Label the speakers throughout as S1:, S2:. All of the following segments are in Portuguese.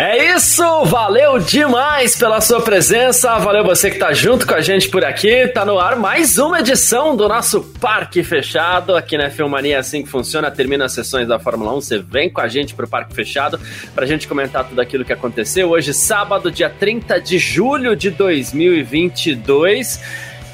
S1: É isso, valeu demais pela sua presença, valeu você que tá junto com a gente por aqui, tá no ar mais uma edição do nosso Parque Fechado, aqui na Filmania é assim que funciona, termina as sessões da Fórmula 1, você vem com a gente pro Parque Fechado pra gente comentar tudo aquilo que aconteceu. Hoje, sábado, dia 30 de julho de 2022,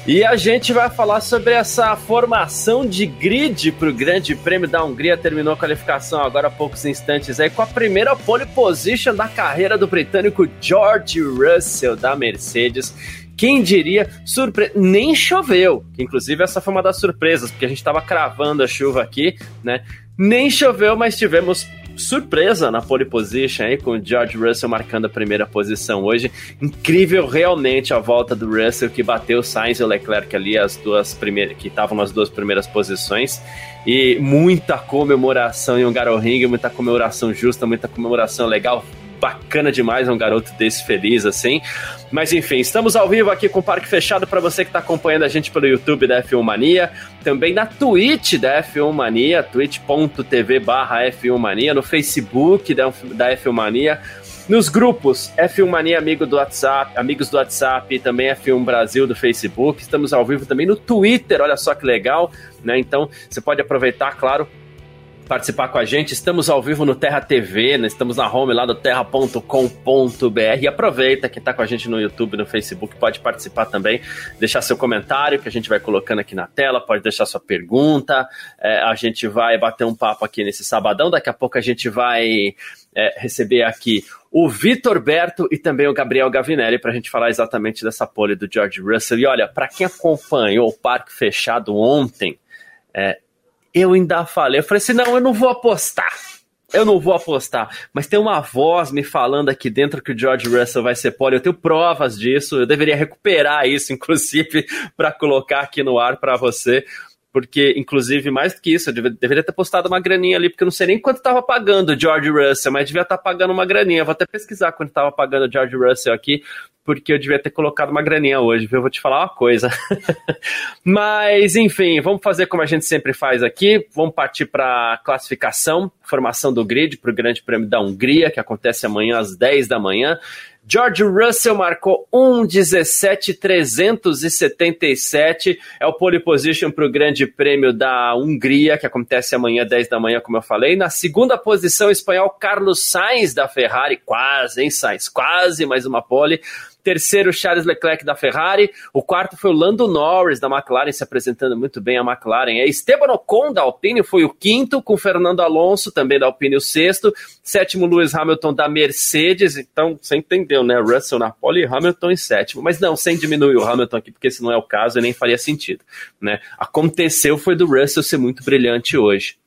S1: e a gente vai falar sobre essa formação de grid para o Grande Prêmio da Hungria. Terminou a qualificação agora há poucos instantes aí com a primeira pole position da carreira do britânico George Russell da Mercedes. Quem diria, surpre... nem choveu. Inclusive, essa foi uma das surpresas, porque a gente estava cravando a chuva aqui, né? Nem choveu, mas tivemos surpresa na pole position aí, com o George Russell marcando a primeira posição hoje. Incrível realmente a volta do Russell que bateu Sainz e o Leclerc ali, as duas primeiras, que estavam nas duas primeiras posições. E muita comemoração em um Ring, muita comemoração justa, muita comemoração legal bacana demais, um garoto desse feliz assim. Mas enfim, estamos ao vivo aqui com o Parque Fechado para você que está acompanhando a gente pelo YouTube da F1 Mania, também na Twitch da F1 Mania, twitch.tv barra F1 Mania, no Facebook da, da F1 Mania, nos grupos F1 Mania Amigo do WhatsApp, Amigos do WhatsApp também F1 Brasil do Facebook. Estamos ao vivo também no Twitter, olha só que legal, né? Então você pode aproveitar, claro, participar com a gente. Estamos ao vivo no Terra TV, né? estamos na home lá do terra.com.br. E aproveita que está com a gente no YouTube, no Facebook, pode participar também, deixar seu comentário que a gente vai colocando aqui na tela, pode deixar sua pergunta. É, a gente vai bater um papo aqui nesse sabadão. Daqui a pouco a gente vai é, receber aqui o Vitor Berto e também o Gabriel Gavinelli para a gente falar exatamente dessa pole do George Russell. E olha, para quem acompanhou o Parque Fechado ontem, é, eu ainda falei, eu falei assim, não, eu não vou apostar. Eu não vou apostar, mas tem uma voz me falando aqui dentro que o George Russell vai ser pole. Eu tenho provas disso. Eu deveria recuperar isso, inclusive, para colocar aqui no ar para você porque, inclusive, mais do que isso, eu deveria ter postado uma graninha ali, porque eu não sei nem quanto estava pagando o George Russell, mas devia estar tá pagando uma graninha. Vou até pesquisar quanto estava pagando o George Russell aqui, porque eu devia ter colocado uma graninha hoje, viu? Eu vou te falar uma coisa. mas, enfim, vamos fazer como a gente sempre faz aqui. Vamos partir para classificação, formação do grid para o Grande Prêmio da Hungria, que acontece amanhã às 10 da manhã. George Russell marcou 1,17,377. É o pole position para o Grande Prêmio da Hungria, que acontece amanhã, 10 da manhã, como eu falei. Na segunda posição, o espanhol Carlos Sainz da Ferrari. Quase, hein, Sainz? Quase mais uma pole. Terceiro, Charles Leclerc da Ferrari. O quarto foi o Lando Norris da McLaren, se apresentando muito bem a McLaren. É Esteban Ocon da Alpine foi o quinto, com Fernando Alonso também da Alpine o sexto. Sétimo, Lewis Hamilton da Mercedes. Então, você entendeu, né? Russell na pole e Hamilton em sétimo. Mas não, sem diminuir o Hamilton aqui, porque se não é o caso, nem faria sentido. Né? Aconteceu foi do Russell ser muito brilhante hoje.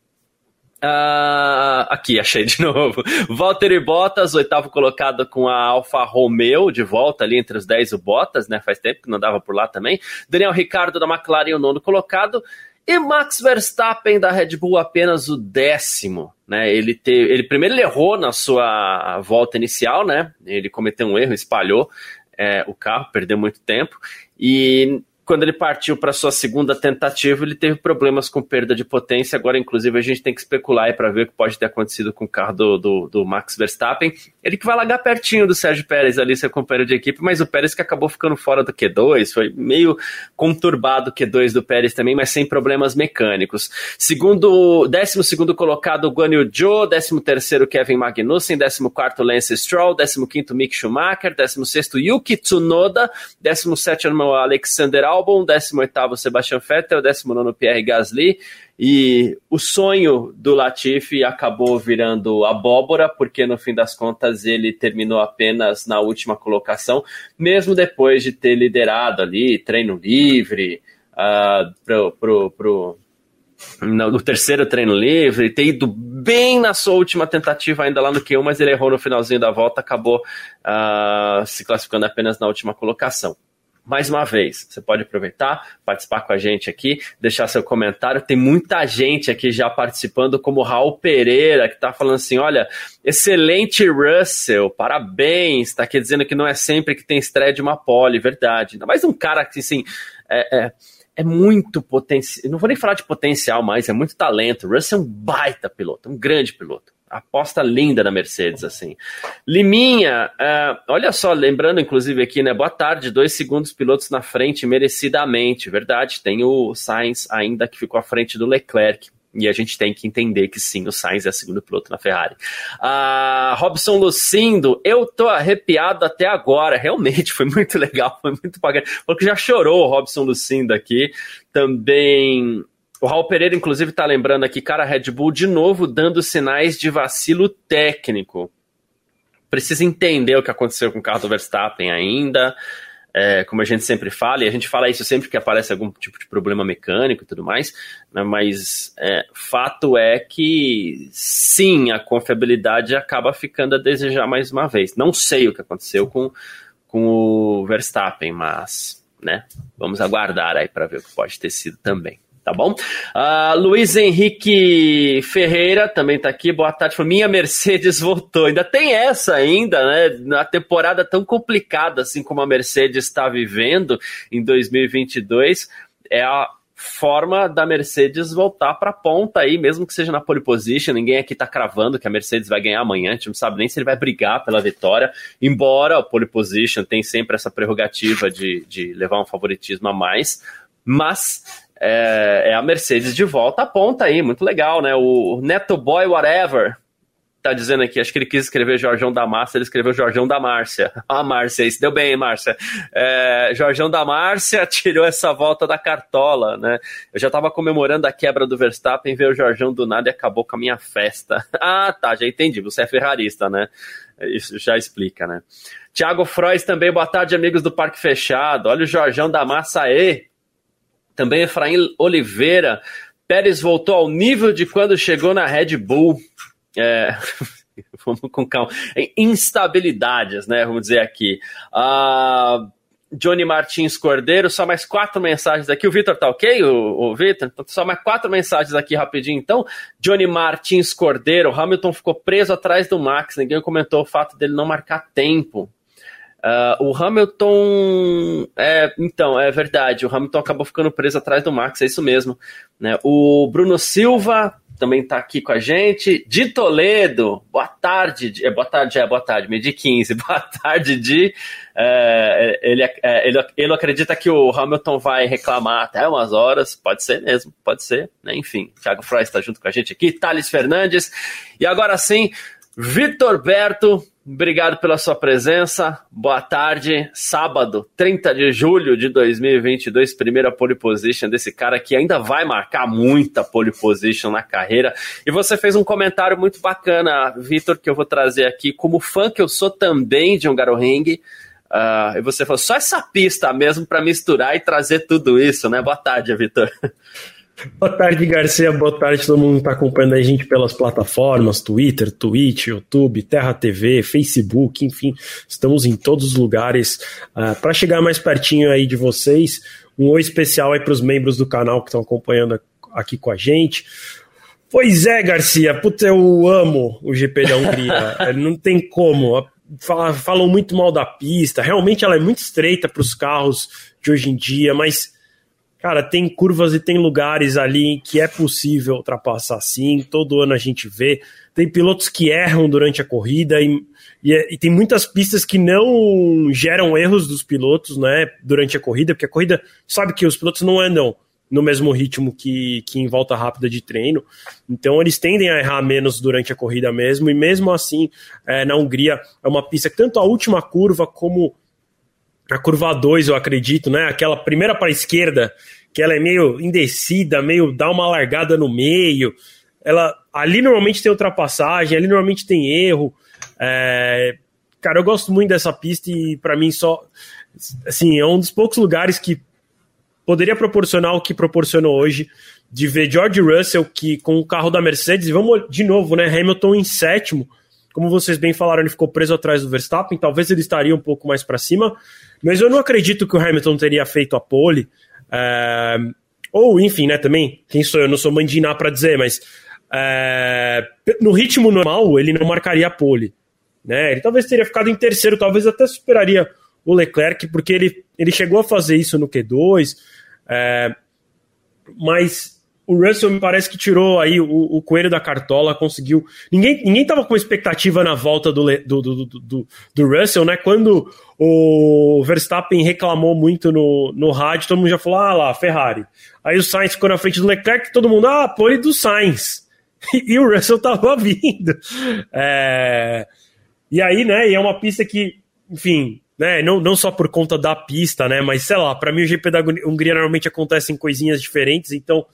S1: Uh, aqui, achei de novo. Valtteri Bottas, oitavo colocado com a Alfa Romeo, de volta ali entre os 10 o Bottas, né? Faz tempo que não dava por lá também. Daniel Ricardo da McLaren, o nono colocado. E Max Verstappen da Red Bull apenas o décimo, né? Ele, teve, ele primeiro ele errou na sua volta inicial, né? Ele cometeu um erro, espalhou é, o carro, perdeu muito tempo. E quando ele partiu para sua segunda tentativa, ele teve problemas com perda de potência. Agora, inclusive, a gente tem que especular para ver o que pode ter acontecido com o carro do, do, do, Max Verstappen. Ele que vai largar pertinho do Sérgio Pérez ali, seu companheiro de equipe, mas o Pérez que acabou ficando fora do Q2, foi meio conturbado o Q2 do Pérez também, mas sem problemas mecânicos. Segundo, décimo segundo colocado, Guan Yu Zhou, décimo terceiro, Kevin Magnussen, décimo quarto, Lance Stroll, décimo quinto, Mick Schumacher, décimo sexto, Yuki Tsunoda, décimo sétimo, Alexander Albon, Albon, 18º Sebastian Vettel, 19º Pierre Gasly, e o sonho do Latifi acabou virando abóbora, porque no fim das contas ele terminou apenas na última colocação, mesmo depois de ter liderado ali treino livre, uh, pro, pro, pro, no, no, terceiro treino livre, ter ido bem na sua última tentativa ainda lá no Q1, mas ele errou no finalzinho da volta, acabou uh, se classificando apenas na última colocação. Mais uma vez, você pode aproveitar, participar com a gente aqui, deixar seu comentário. Tem muita gente aqui já participando, como Raul Pereira, que está falando assim: olha, excelente Russell, parabéns. Está aqui dizendo que não é sempre que tem estreia de uma pole, verdade. Ainda mais um cara que, assim, é, é, é muito potencial. Não vou nem falar de potencial mais, é muito talento. Russell é um baita piloto, um grande piloto aposta linda na Mercedes, assim. Liminha, uh, olha só, lembrando inclusive aqui, né? Boa tarde, dois segundos pilotos na frente, merecidamente, verdade. Tem o Sainz ainda que ficou à frente do Leclerc. E a gente tem que entender que sim, o Sainz é segundo piloto na Ferrari. Uh, Robson Lucindo, eu tô arrepiado até agora. Realmente foi muito legal, foi muito bacana. Porque já chorou o Robson Lucindo aqui. Também o Raul Pereira, inclusive, está lembrando aqui, cara, Red Bull de novo dando sinais de vacilo técnico. Precisa entender o que aconteceu com o carro do Verstappen ainda. É, como a gente sempre fala, e a gente fala isso sempre que aparece algum tipo de problema mecânico e tudo mais, né, mas é, fato é que sim, a confiabilidade acaba ficando a desejar mais uma vez. Não sei o que aconteceu com, com o Verstappen, mas né, vamos aguardar aí para ver o que pode ter sido também tá bom? Uh, Luiz Henrique Ferreira também tá aqui, boa tarde. Minha Mercedes voltou. Ainda tem essa ainda, né? Na temporada tão complicada assim como a Mercedes está vivendo em 2022, é a forma da Mercedes voltar para a ponta aí, mesmo que seja na pole position. Ninguém aqui está cravando que a Mercedes vai ganhar amanhã. A gente não sabe nem se ele vai brigar pela vitória. Embora a pole position tem sempre essa prerrogativa de, de levar um favoritismo a mais, mas é, é, a Mercedes de volta à ponta aí, muito legal, né? O Neto Boy Whatever tá dizendo aqui, acho que ele quis escrever Jorjão da Márcia, ele escreveu Jorjão da Márcia. Ah, Márcia, isso deu bem, Márcia. É, Jorjão da Márcia tirou essa volta da cartola, né? Eu já tava comemorando a quebra do Verstappen, veio o Jorjão do nada e acabou com a minha festa. Ah, tá, já entendi, você é ferrarista, né? Isso já explica, né? Tiago Frois também, boa tarde, amigos do Parque Fechado. Olha o Jorjão da Massa aí. Também Efraim Oliveira. Pérez voltou ao nível de quando chegou na Red Bull. É, vamos com calma. Instabilidades, né? Vamos dizer aqui. Uh, Johnny Martins Cordeiro, só mais quatro mensagens aqui. O Vitor tá ok? O, o Vitor? Então, só mais quatro mensagens aqui rapidinho. Então, Johnny Martins Cordeiro, Hamilton ficou preso atrás do Max. Ninguém comentou o fato dele não marcar tempo. Uh, o Hamilton. É, então, é verdade. O Hamilton acabou ficando preso atrás do Max, é isso mesmo. Né? O Bruno Silva também está aqui com a gente. De Toledo, boa tarde. É, boa tarde, é, boa tarde, meio de 15. Boa tarde, de. É, ele, é, ele, ele acredita que o Hamilton vai reclamar até umas horas. Pode ser mesmo, pode ser. Né? Enfim, Thiago Frois está junto com a gente aqui. Thales Fernandes. E agora sim, Vitor Berto Obrigado pela sua presença. Boa tarde. Sábado, 30 de julho de 2022, primeira pole position desse cara que ainda vai marcar muita pole position na carreira. E você fez um comentário muito bacana, Vitor, que eu vou trazer aqui. Como fã que eu sou também de um Ring, uh, e você falou só essa pista mesmo para misturar e trazer tudo isso, né? Boa tarde, Vitor.
S2: Boa tarde, Garcia. Boa tarde, todo mundo que está acompanhando a gente pelas plataformas, Twitter, Twitch, YouTube, Terra TV, Facebook, enfim, estamos em todos os lugares. Uh, ah, para chegar mais pertinho aí de vocês, um oi especial aí para os membros do canal que estão acompanhando aqui com a gente. Pois é, Garcia, putz, eu amo o GP da Hungria. Não tem como. Falam muito mal da pista. Realmente ela é muito estreita para os carros de hoje em dia, mas Cara, tem curvas e tem lugares ali que é possível ultrapassar sim, todo ano a gente vê. Tem pilotos que erram durante a corrida e, e, e, tem muitas pistas que não geram erros dos pilotos né, durante a corrida, porque a corrida sabe que os pilotos não andam no mesmo ritmo que, que em volta rápida de treino. Então eles tendem a errar menos durante a corrida mesmo, e mesmo assim, é, na Hungria, é uma pista que tanto a última curva como a curva 2, eu acredito, né? Aquela primeira para a esquerda, que ela é meio indecida, meio dá uma largada no meio. Ela ali normalmente tem ultrapassagem, ali normalmente tem erro. É, cara, eu gosto muito dessa pista e para mim só assim, é um dos poucos lugares que poderia proporcionar o que proporcionou hoje de ver George Russell que com o carro da Mercedes, vamos de novo, né, Hamilton em sétimo, como vocês bem falaram, ele ficou preso atrás do Verstappen, talvez ele estaria um pouco mais para cima, Mas eu não acredito que o Hamilton teria feito a pole. É, ou, enfim, né, também, quem sou eu? Não sou mandinar para dizer, mas é, no ritmo normal ele não marcaria a pole. Né? Ele talvez teria ficado em terceiro, talvez até superaria o Leclerc, porque ele, ele chegou a fazer isso no Q2, é, mas o Russell me parece que tirou aí o, o coelho da cartola, conseguiu. Ninguém, ninguém tava com expectativa na volta do, do, do, do, do Russell, né? Quando o Verstappen reclamou muito no, no rádio, todo mundo já falou: ah lá, Ferrari. Aí o Sainz ficou na frente do Leclerc, todo mundo, ah, pole do Sainz. E, e o Russell tava vindo. É, e aí, né? E é uma pista que, enfim, né, não, não só por conta da pista, né, mas sei lá, para mim o GP da Hungria normalmente acontecem coisinhas diferentes, então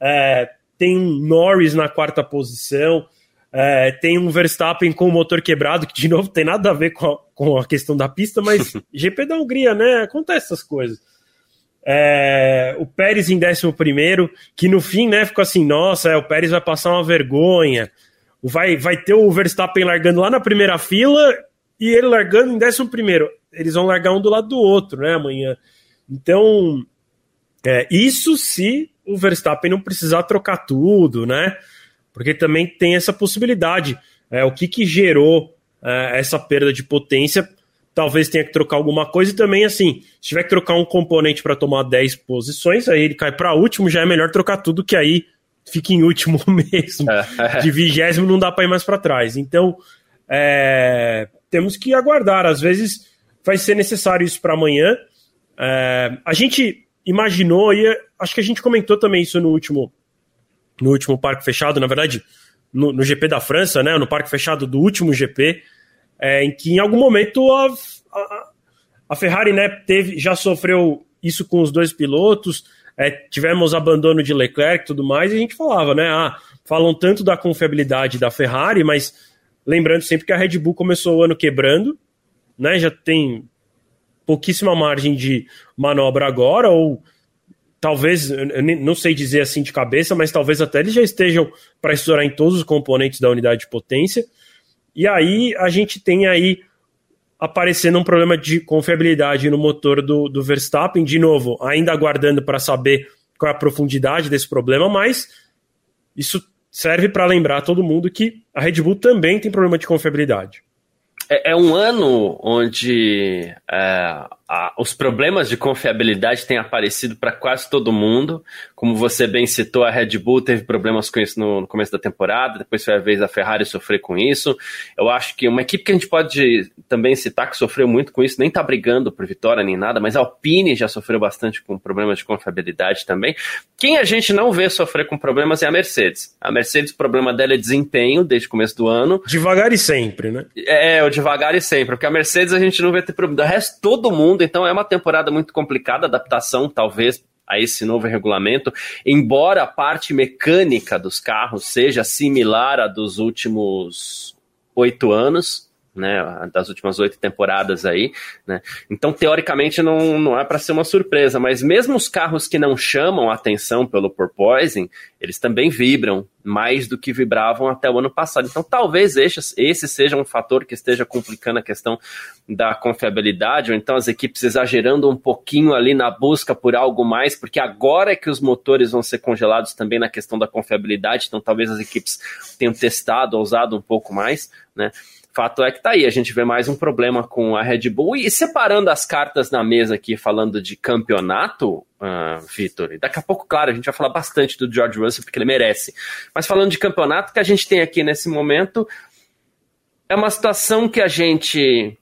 S2: é, tem um Norris na quarta posição, é, tem um Verstappen com o motor quebrado, que de novo tem nada a ver com a, com a questão da pista, mas GP da Hungria, né? Acontece essas coisas. É, o Pérez em 11, que no fim, né, ficou assim: nossa, é, o Pérez vai passar uma vergonha. Vai, vai ter o Verstappen largando lá na primeira fila e ele largando em 11. Eles vão largar um do lado do outro, né, amanhã. Então, é, isso se o Verstappen não precisar trocar tudo, né? Porque também tem essa possibilidade. É, o que, que gerou é, essa perda de potência? Talvez tenha que trocar alguma coisa e também, assim, se tiver que trocar um componente para tomar 10 posições, aí ele cai para último, já é melhor trocar tudo, que aí fica em último mesmo. De vigésimo não dá para ir mais para trás. Então, é, temos que aguardar. Às vezes vai ser necessário isso para amanhã. É, a gente imaginou, e acho que a gente comentou também isso no último, no último parque fechado, na verdade, no, no GP da França, né, no parque fechado do último GP, é, em que em algum momento a, a, a, Ferrari né, teve, já sofreu isso com os dois pilotos, é, tivemos abandono de Leclerc e tudo mais, e a gente falava, né, ah, falam tanto da confiabilidade da Ferrari, mas lembrando sempre que a Red Bull começou o ano quebrando, né, já tem pouquíssima margem de manobra agora, ou talvez, não sei dizer assim de cabeça, mas talvez até eles já estejam para estourar em todos os componentes da unidade de potência. E aí a gente tem aí aparecendo um problema de confiabilidade no motor do, do Verstappen, de novo, ainda aguardando para saber qual é a profundidade desse problema, mas isso serve para lembrar todo mundo que a Red Bull também tem problema de confiabilidade
S1: é, é um ano onde é, a, os problemas de confiabilidade têm aparecido para quase todo mundo. Como você bem citou, a Red Bull teve problemas com isso no, no, começo da temporada, depois foi a vez da Ferrari sofrer com isso. Eu acho que uma equipe que a gente pode também citar que sofreu muito com isso, nem está brigando por vitória nem nada, mas a Alpine já sofreu bastante com problemas de confiabilidade também. Quem a gente não vê sofrer com problemas é a Mercedes. A Mercedes, o problema dela é desempenho desde o começo do ano.
S2: Devagar e sempre, né?
S1: É, o devagar e sempre, porque a Mercedes a gente não vê ter problema. O resto, todo mundo mundo, então é uma temporada muito complicada, adaptação talvez a esse novo regulamento, embora a parte mecânica dos carros seja similar à dos últimos oito anos, né, das últimas oito temporadas aí, né? Então, teoricamente, não, não é para ser uma surpresa, mas mesmo os carros que não chamam atenção pelo porpoising, eles também vibram mais do que vibravam até o ano passado. Então, talvez esse, esse seja um fator que esteja complicando a questão da confiabilidade, ou então as equipes exagerando um pouquinho ali na busca por algo mais, porque agora é que os motores vão ser congelados também na questão da confiabilidade, então talvez as equipes tenham testado, ousado um pouco mais, né? Fato é que tá aí, a gente vê mais um problema com a Red Bull. E separando as cartas na mesa aqui, falando de campeonato, uh, Vitor, daqui a pouco, claro, a gente vai falar bastante do George Russell, porque ele merece. Mas falando de campeonato, que a gente tem aqui nesse momento é uma situação que a gente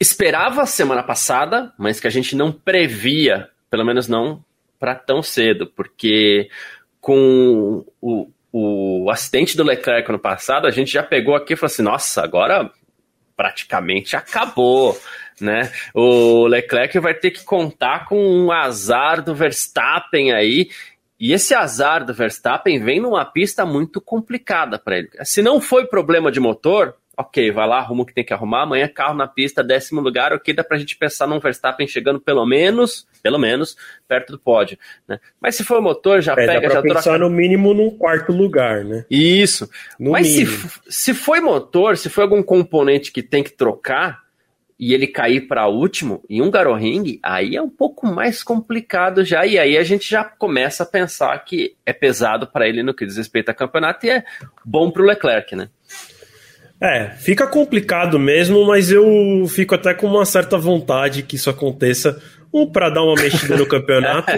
S1: esperava semana passada, mas que a gente não previa, pelo menos não para tão cedo, porque com o, o acidente do Leclerc ano passado, a gente já pegou aqui e falou assim: nossa, agora praticamente acabou. Né? O Leclerc vai ter que contar com um azar do Verstappen aí. E esse azar do Verstappen vem numa pista muito complicada para ele. Se não foi problema de motor, ok, vai lá, arruma o que tem que arrumar, amanhã carro na pista, décimo lugar, ok, dá pra gente pensar num Verstappen chegando pelo menos, pelo menos, perto do pódio, né? Mas se for o motor, já é, pega,
S2: dá
S1: pra
S2: já pensar troca... no mínimo num quarto lugar, né?
S1: Isso. No Mas se, se foi motor, se foi algum componente que tem que trocar, e ele cair para último em um Garoring, aí é um pouco mais complicado já. E aí a gente já começa a pensar que é pesado para ele no que diz respeito a campeonato e é bom para o Leclerc, né?
S2: É, fica complicado mesmo, mas eu fico até com uma certa vontade que isso aconteça. Um para dar uma mexida no campeonato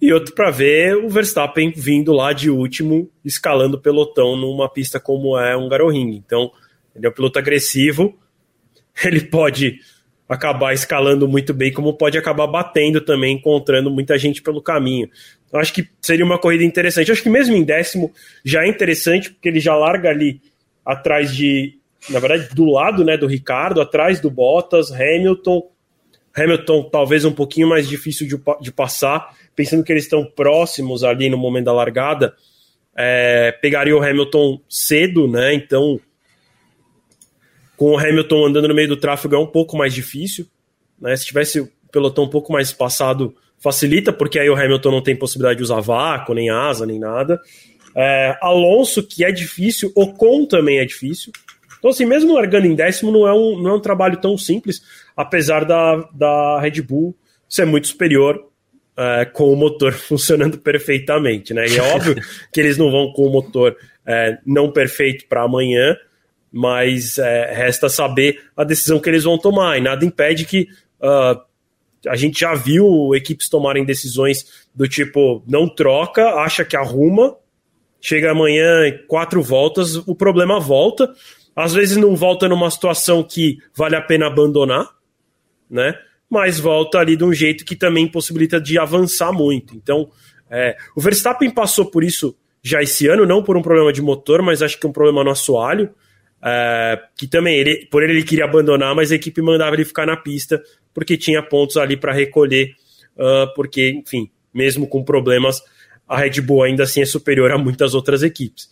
S2: e outro para ver o Verstappen vindo lá de último, escalando o pelotão numa pista como é um Garoring. Então, ele é um piloto agressivo ele pode acabar escalando muito bem, como pode acabar batendo também, encontrando muita gente pelo caminho. Eu acho que seria uma corrida interessante. Acho que mesmo em décimo já é interessante, porque ele já larga ali atrás de, na verdade, do lado né, do Ricardo, atrás do Bottas, Hamilton. Hamilton talvez um pouquinho mais difícil de, de passar, pensando que eles estão próximos ali no momento da largada. É, pegaria o Hamilton cedo, né? Então com o Hamilton andando no meio do tráfego é um pouco mais difícil. Né? Se tivesse o pelotão um pouco mais passado, facilita, porque aí o Hamilton não tem possibilidade de usar vácuo, nem asa, nem nada. É, Alonso, que é difícil, Ocon também é difícil. Então, assim, mesmo largando em décimo, não é um, não é um trabalho tão simples, apesar da, da Red Bull ser muito superior é, com o motor funcionando perfeitamente, né? E é óbvio que eles não vão com o motor é, não perfeito para amanhã, mas é, resta saber a decisão que eles vão tomar, e nada impede que uh, a gente já viu equipes tomarem decisões do tipo, não troca, acha que arruma, chega amanhã quatro voltas, o problema volta, às vezes não volta numa situação que vale a pena abandonar, né? Mas volta ali de um jeito que também possibilita de avançar muito. Então, é, o Verstappen passou por isso já esse ano, não por um problema de motor, mas acho que um problema no assoalho. É, que também ele, por ele ele queria abandonar, mas a equipe mandava ele ficar na pista porque tinha pontos ali para recolher, uh, porque, enfim, mesmo com problemas, a Red Bull ainda assim é superior a muitas outras equipes.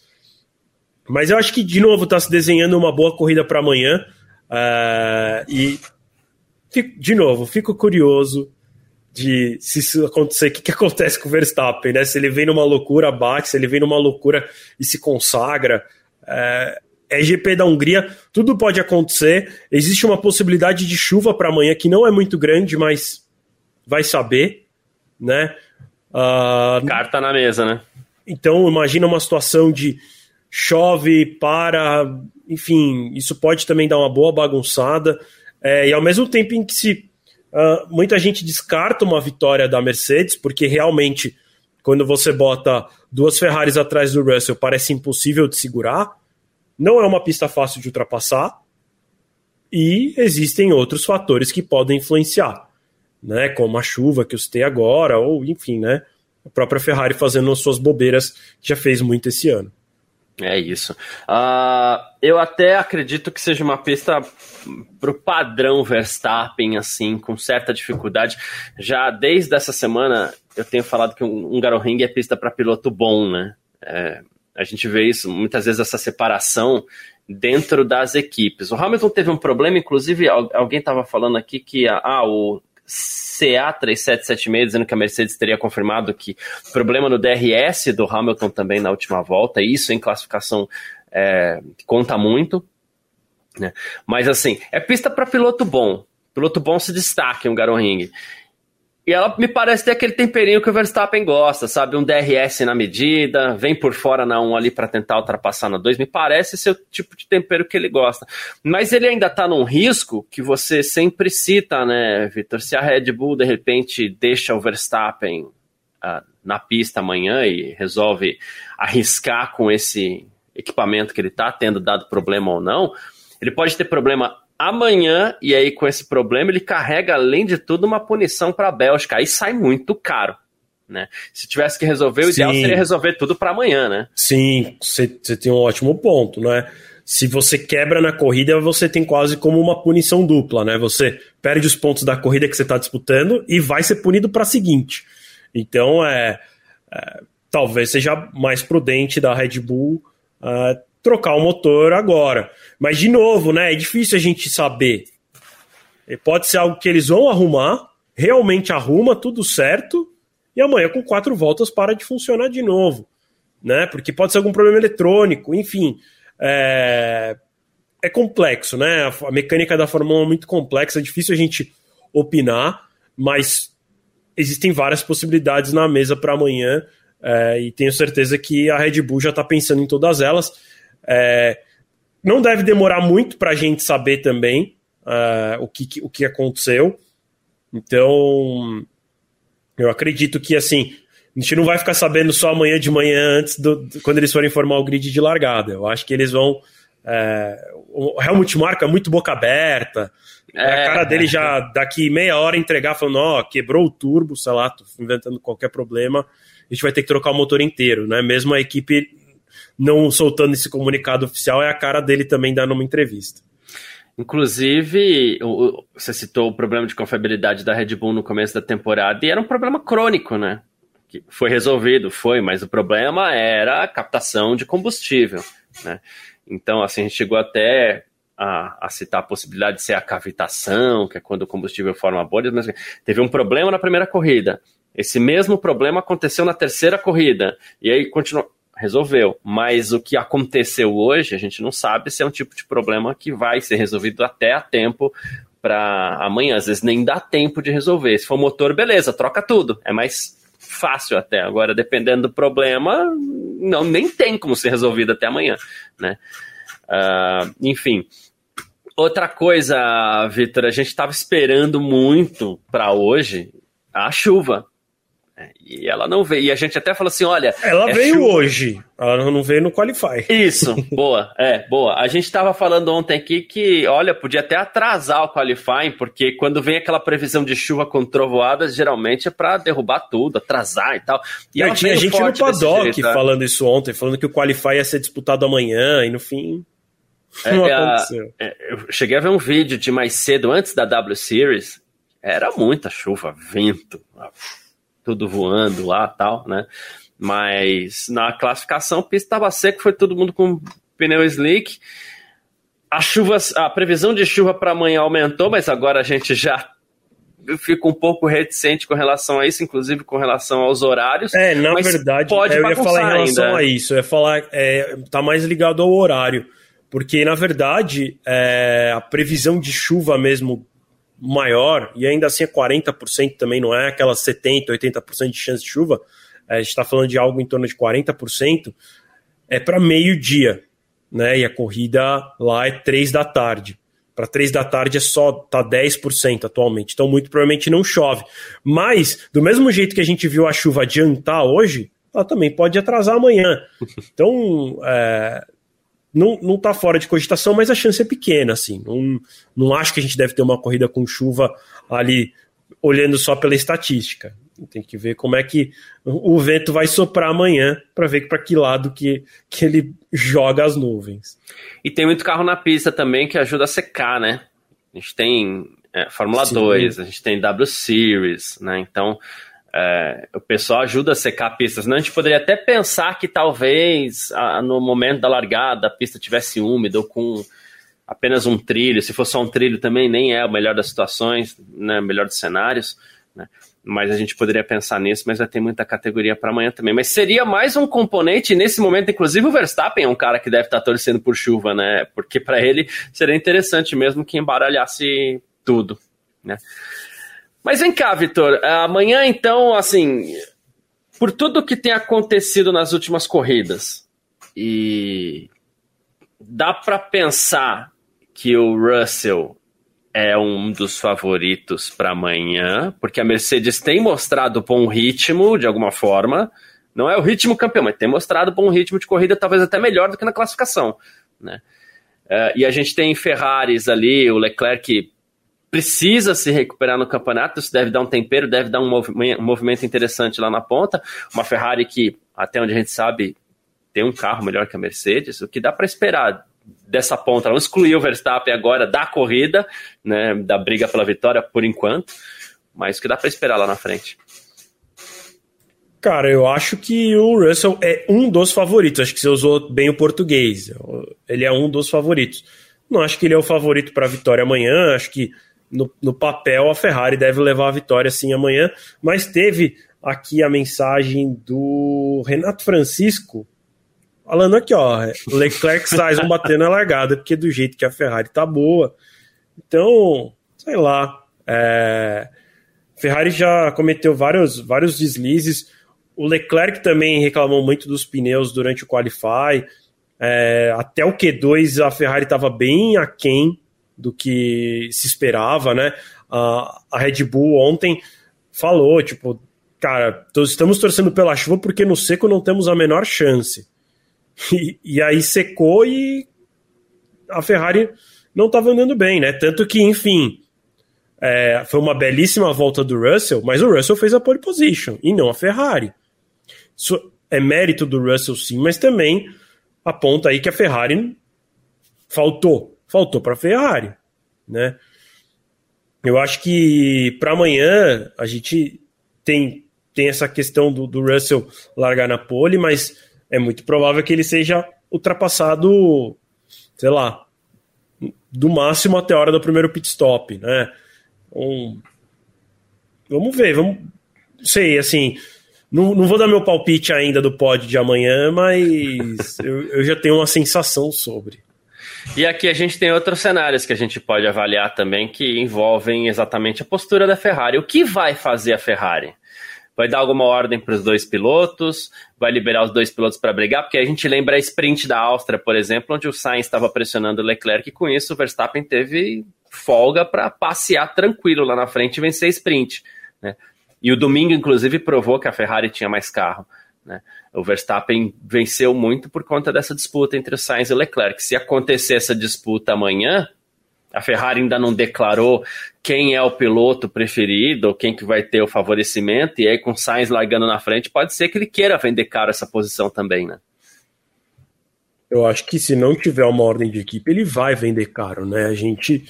S2: Mas eu acho que de novo está se desenhando uma boa corrida para amanhã uh, e fico, de novo fico curioso de se isso acontecer, o que, que acontece com o Verstappen, né? Se ele vem numa loucura, bate, se ele vem numa loucura e se consagra. Uh, é GP da Hungria, tudo pode acontecer. Existe uma possibilidade de chuva para amanhã que não é muito grande, mas vai saber, né?
S1: Uh, Carta na mesa, né?
S2: Então imagina uma situação de chove, para, enfim, isso pode também dar uma boa bagunçada. É, e ao mesmo tempo em que se uh, muita gente descarta uma vitória da Mercedes, porque realmente quando você bota duas Ferraris atrás do Russell parece impossível de segurar não é uma pista fácil de ultrapassar e existem outros fatores que podem influenciar, né? Como a chuva que eu citei agora, ou enfim, né? A própria Ferrari fazendo as suas bobeiras, já fez muito esse ano.
S1: É isso. Uh, eu até acredito que seja uma pista pro padrão Verstappen, assim, com certa dificuldade. Já desde essa semana eu tenho falado que um, um Garoring é pista para piloto bom, né? É, a gente vê isso, muitas vezes, essa separação dentro das equipes. O Hamilton teve um problema, inclusive, alguém estava falando aqui que ah, o CA3776 dizendo que a Mercedes teria confirmado que problema no DRS do Hamilton também na última volta, isso em classificação é, conta muito. Né? Mas assim, é pista para piloto bom. Piloto bom se destaca em um Garoring. E ela me parece ter aquele temperinho que o Verstappen gosta, sabe? Um DRS na medida, vem por fora na 1 ali para tentar ultrapassar na 2. Me parece ser o tipo de tempero que ele gosta. Mas ele ainda tá num risco que você sempre cita, né, Vitor? Se a Red Bull de repente deixa o Verstappen uh, na pista amanhã e resolve arriscar com esse equipamento que ele tá tendo dado problema ou não, ele pode ter problema amanhã, e aí com esse problema, ele carrega, além de tudo, uma punição para a Bélgica. Aí sai muito caro. Né? Se tivesse que resolver, o Sim. ideal seria resolver tudo para amanhã, né?
S2: Sim, você tem um ótimo ponto, né? Se você quebra na corrida, você tem quase como uma punição dupla, né? Você perde os pontos da corrida que você está disputando e vai ser punido para a seguinte. Então, é, é, talvez seja mais prudente da Red Bull é, trocar o motor agora. Mas, de novo, né, é difícil a gente saber. Pode ser algo que eles vão arrumar, realmente arruma, tudo certo, e amanhã com quatro voltas para de funcionar de novo. Né? Porque pode ser algum problema eletrônico, enfim. É, é complexo, né? A, mecânica da Fórmula 1 é muito complexa, é difícil a gente opinar, mas existem várias possibilidades na mesa para amanhã é, e tenho certeza que a Red Bull já está pensando em todas elas. É, não deve demorar muito para a gente saber também é, o, que, o que aconteceu. Então, eu acredito que assim a gente não vai ficar sabendo só amanhã de manhã antes do, quando eles forem formar o grid de largada. Eu acho que eles vão. É, o Helmut marca muito boca aberta. É, a cara dele já daqui meia hora entregar falando, ó, quebrou o turbo, sei lá, tô inventando qualquer problema, a gente vai ter que trocar o motor inteiro, né? Mesmo a equipe não soltando esse comunicado oficial, é a cara dele também dando uma entrevista.
S1: Inclusive, você citou o problema de confiabilidade da Red Bull no começo da temporada e era um problema crônico, né? Que foi resolvido, foi, mas o problema era a captação de combustível, né? Então, assim, a gente chegou até a, a, citar a possibilidade de ser a cavitação, que é quando o combustível forma bolhas, mas teve um problema na primeira corrida. Esse mesmo problema aconteceu na terceira corrida. E aí continuou. Resolveu. Mas o que aconteceu hoje, a gente não sabe se é um tipo de problema que vai ser resolvido até a tempo para amanhã. Às vezes nem dá tempo de resolver. Se for motor, beleza, troca tudo. É mais fácil até. Agora, dependendo do problema, não nem tem como ser resolvido até amanhã, né? Uh, enfim. Outra coisa, Vitor, a gente estava esperando muito para hoje a chuva. É, e ela não veio. E a gente até falou assim: olha.
S2: Ela é veio chuva. hoje. Ela não veio no Qualify.
S1: Isso, boa, é, boa. A gente estava falando ontem aqui que, olha, podia até atrasar o Qualifying, porque quando vem aquela previsão de chuva com trovoadas, geralmente é para derrubar tudo, atrasar e tal. E
S2: ela tinha gente no paddock jeito, tá? falando isso ontem, falando que o Qualify ia ser disputado amanhã, e no fim.
S1: É, não é, aconteceu. É, eu cheguei a ver um vídeo de mais cedo, antes da W Series, era muita chuva, vento tudo voando lá tal, né? Mas na classificação, pista estava seca, foi todo mundo com pneu slick. A chuva, a previsão de chuva para amanhã aumentou, mas agora a gente já fica um pouco reticente com relação a isso, inclusive com relação aos horários.
S2: É, na verdade, pode eu ia falar em relação ainda. a isso, eu ia falar, é, tá mais ligado ao horário, porque na verdade é, a previsão de chuva mesmo maior, e ainda assim é 40% também, não é aquelas 70%, 80% de chance de chuva, a gente está falando de algo em torno de 40%, é para meio-dia, né? E a corrida lá é 3 da tarde. Para 3 da tarde é só tá 10% atualmente. Então, muito provavelmente não chove. Mas, do mesmo jeito que a gente viu a chuva adiantar hoje, ela também pode atrasar amanhã. Então, é, não, não tá fora de cogitação, mas a chance é pequena, assim. Não, não acho que a gente deve ter uma corrida com chuva ali olhando só pela estatística. Tem que ver como é que o vento vai soprar amanhã para ver para que lado que, que ele joga as nuvens.
S1: E tem muito carro na pista também que ajuda a secar, né? A gente tem é, Fórmula Sim. 2, a gente tem W Series, né? Então é, o pessoal ajuda a secar pistas. Né? A gente poderia até pensar que talvez a, no momento da largada a pista tivesse úmida ou com apenas um trilho. Se for só um trilho também nem é o melhor das situações, né? melhor dos cenários. Né? Mas a gente poderia pensar nisso, mas vai ter muita categoria para amanhã também. Mas seria mais um componente, nesse momento, inclusive o Verstappen é um cara que deve estar tá torcendo por chuva, né? Porque para ele seria interessante mesmo que embaralhasse tudo, né? Mas vem cá, Vitor. Amanhã, então, assim, por tudo que tem acontecido nas últimas corridas, e dá para pensar que o Russell é um dos favoritos para amanhã, porque a Mercedes tem mostrado bom ritmo de alguma forma. Não é o ritmo campeão, mas tem mostrado bom ritmo de corrida, talvez até melhor do que na classificação. Né? Uh, e a gente tem Ferraris ali, o Leclerc precisa se recuperar no campeonato, isso deve dar um tempero, deve dar um movimento, um movimento interessante lá na ponta. Uma Ferrari que, até onde a gente sabe, tem um carro melhor que a Mercedes, o que dá para esperar dessa ponta. Vamos excluir o Verstappen agora da corrida, né, da briga pela vitória por enquanto, mas o que dá para esperar lá na frente?
S2: Cara, eu acho que o Russell é um dos favoritos. Acho que você usou bem o português. Ele é um dos favoritos. Não acho que ele é o favorito para a vitória amanhã. Acho que no, no papel, a Ferrari deve levar a vitória sim amanhã, mas teve aqui a mensagem do Renato Francisco, falando aqui, ó, Leclerc Sainz vão bater na largada, porque do jeito que a Ferrari tá boa. Então, sei lá. É, Ferrari já cometeu vários, vários deslizes. O Leclerc também reclamou muito dos pneus durante o Qualify. É, até o Q2 a Ferrari estava bem aquém do que se esperava, né? A, a Red Bull ontem falou, tipo, cara, estamos torcendo pela chuva porque no seco não temos a menor chance. E, e aí secou e a Ferrari não estava andando bem, né? Tanto que, enfim, é, foi uma belíssima volta do Russell, mas o Russell fez a pole position e não a Ferrari. Isso é mérito do Russell, sim, mas também aponta aí que a Ferrari faltou, faltou para a Ferrari, né? Eu acho que para amanhã a gente tem, tem essa questão do, do Russell largar na pole, mas é muito provável que ele seja ultrapassado, sei lá, do máximo até a hora do primeiro pit stop, né? Um, vamos ver, vamos. Sei, assim. Não, não vou dar meu palpite ainda do pod de amanhã, mas eu, eu já tenho uma sensação sobre.
S1: E aqui a gente tem outros cenários que a gente pode avaliar também que envolvem exatamente a postura da Ferrari. O que vai fazer a Ferrari? Vai dar alguma ordem para os dois pilotos? Vai liberar os dois pilotos para brigar? Porque a gente lembra a sprint da Áustria, por exemplo, onde o Sainz estava pressionando o Leclerc e com isso o Verstappen teve folga para passear tranquilo lá na frente e vencer sprint. Né? E o domingo, inclusive, provou que a Ferrari tinha mais carro. Né? O Verstappen venceu muito por conta dessa disputa entre o Sainz e o Leclerc. Se acontecer essa disputa amanhã, a Ferrari ainda não declarou quem é o piloto preferido, quem que vai ter o favorecimento, e aí com o Sainz largando na frente, pode ser que ele queira vender caro essa posição também, né?
S2: Eu acho que se não tiver uma ordem de equipe, ele vai vender caro, né? A gente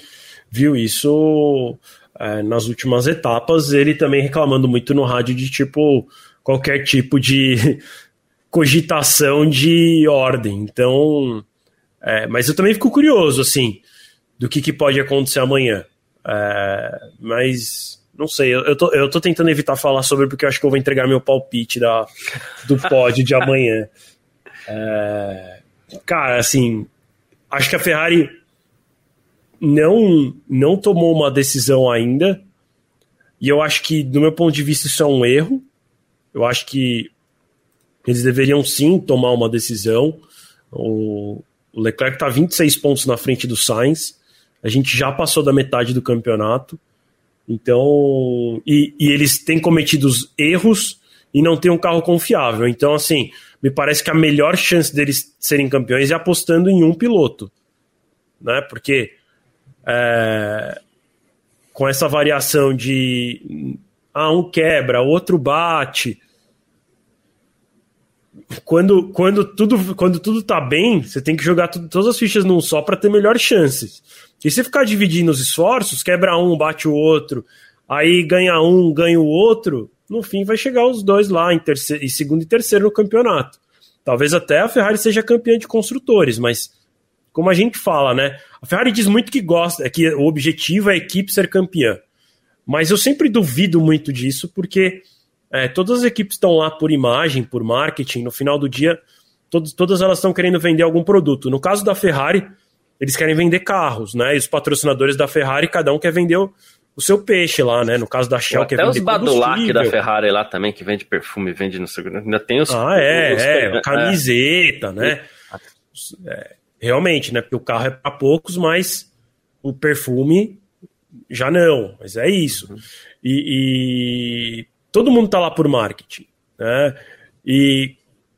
S2: viu isso é, nas últimas etapas, ele também reclamando muito no rádio de tipo qualquer tipo de cogitação de ordem. Então, é, mas eu também fico curioso assim do que, que pode acontecer amanhã. É, mas não sei, eu, eu, tô, eu tô tentando evitar falar sobre porque eu acho que eu vou entregar meu palpite da, do pódio de amanhã. É, cara, assim, acho que a Ferrari não, não tomou uma decisão ainda. E eu acho que, do meu ponto de vista, isso é um erro. Eu acho que eles deveriam sim tomar uma decisão. O, Leclerc está 26 pontos na frente do Sainz. A gente já passou da metade do campeonato. Então, e, e eles têm cometido erros e não têm um carro confiável. Então, assim, me parece que a melhor chance deles serem campeões é apostando em um piloto. Né? Porque é, com essa variação de ah, um quebra, outro bate. Quando, quando, tudo, quando tudo tá bem, você tem que jogar tudo, todas as fichas num só para ter melhores chances. E se ficar dividindo os esforços, quebra um, bate o outro, aí ganha um, ganha o outro, no fim vai chegar os dois lá em, terceiro, em segundo e terceiro no campeonato. Talvez até a Ferrari seja campeã de construtores, mas como a gente fala, né? A Ferrari diz muito que gosta, que o objetivo é a equipe ser campeã. Mas eu sempre duvido muito disso, porque é, todas as equipes estão lá por imagem, por marketing, no final do dia, todos, todas elas estão querendo vender algum produto. No caso da Ferrari, eles querem vender carros, né? E os patrocinadores da Ferrari, cada um quer vender o, o seu peixe lá, né? No caso da Shell,
S1: que é vender os Badulac da Ferrari lá também, que vende perfume, vende no segundo. Ainda tem os.
S2: Ah, é, os, é, camiseta, é. né? É, realmente, né? Porque o carro é para poucos, mas o perfume já não. Mas é isso. E, e todo mundo tá lá por marketing, né? E,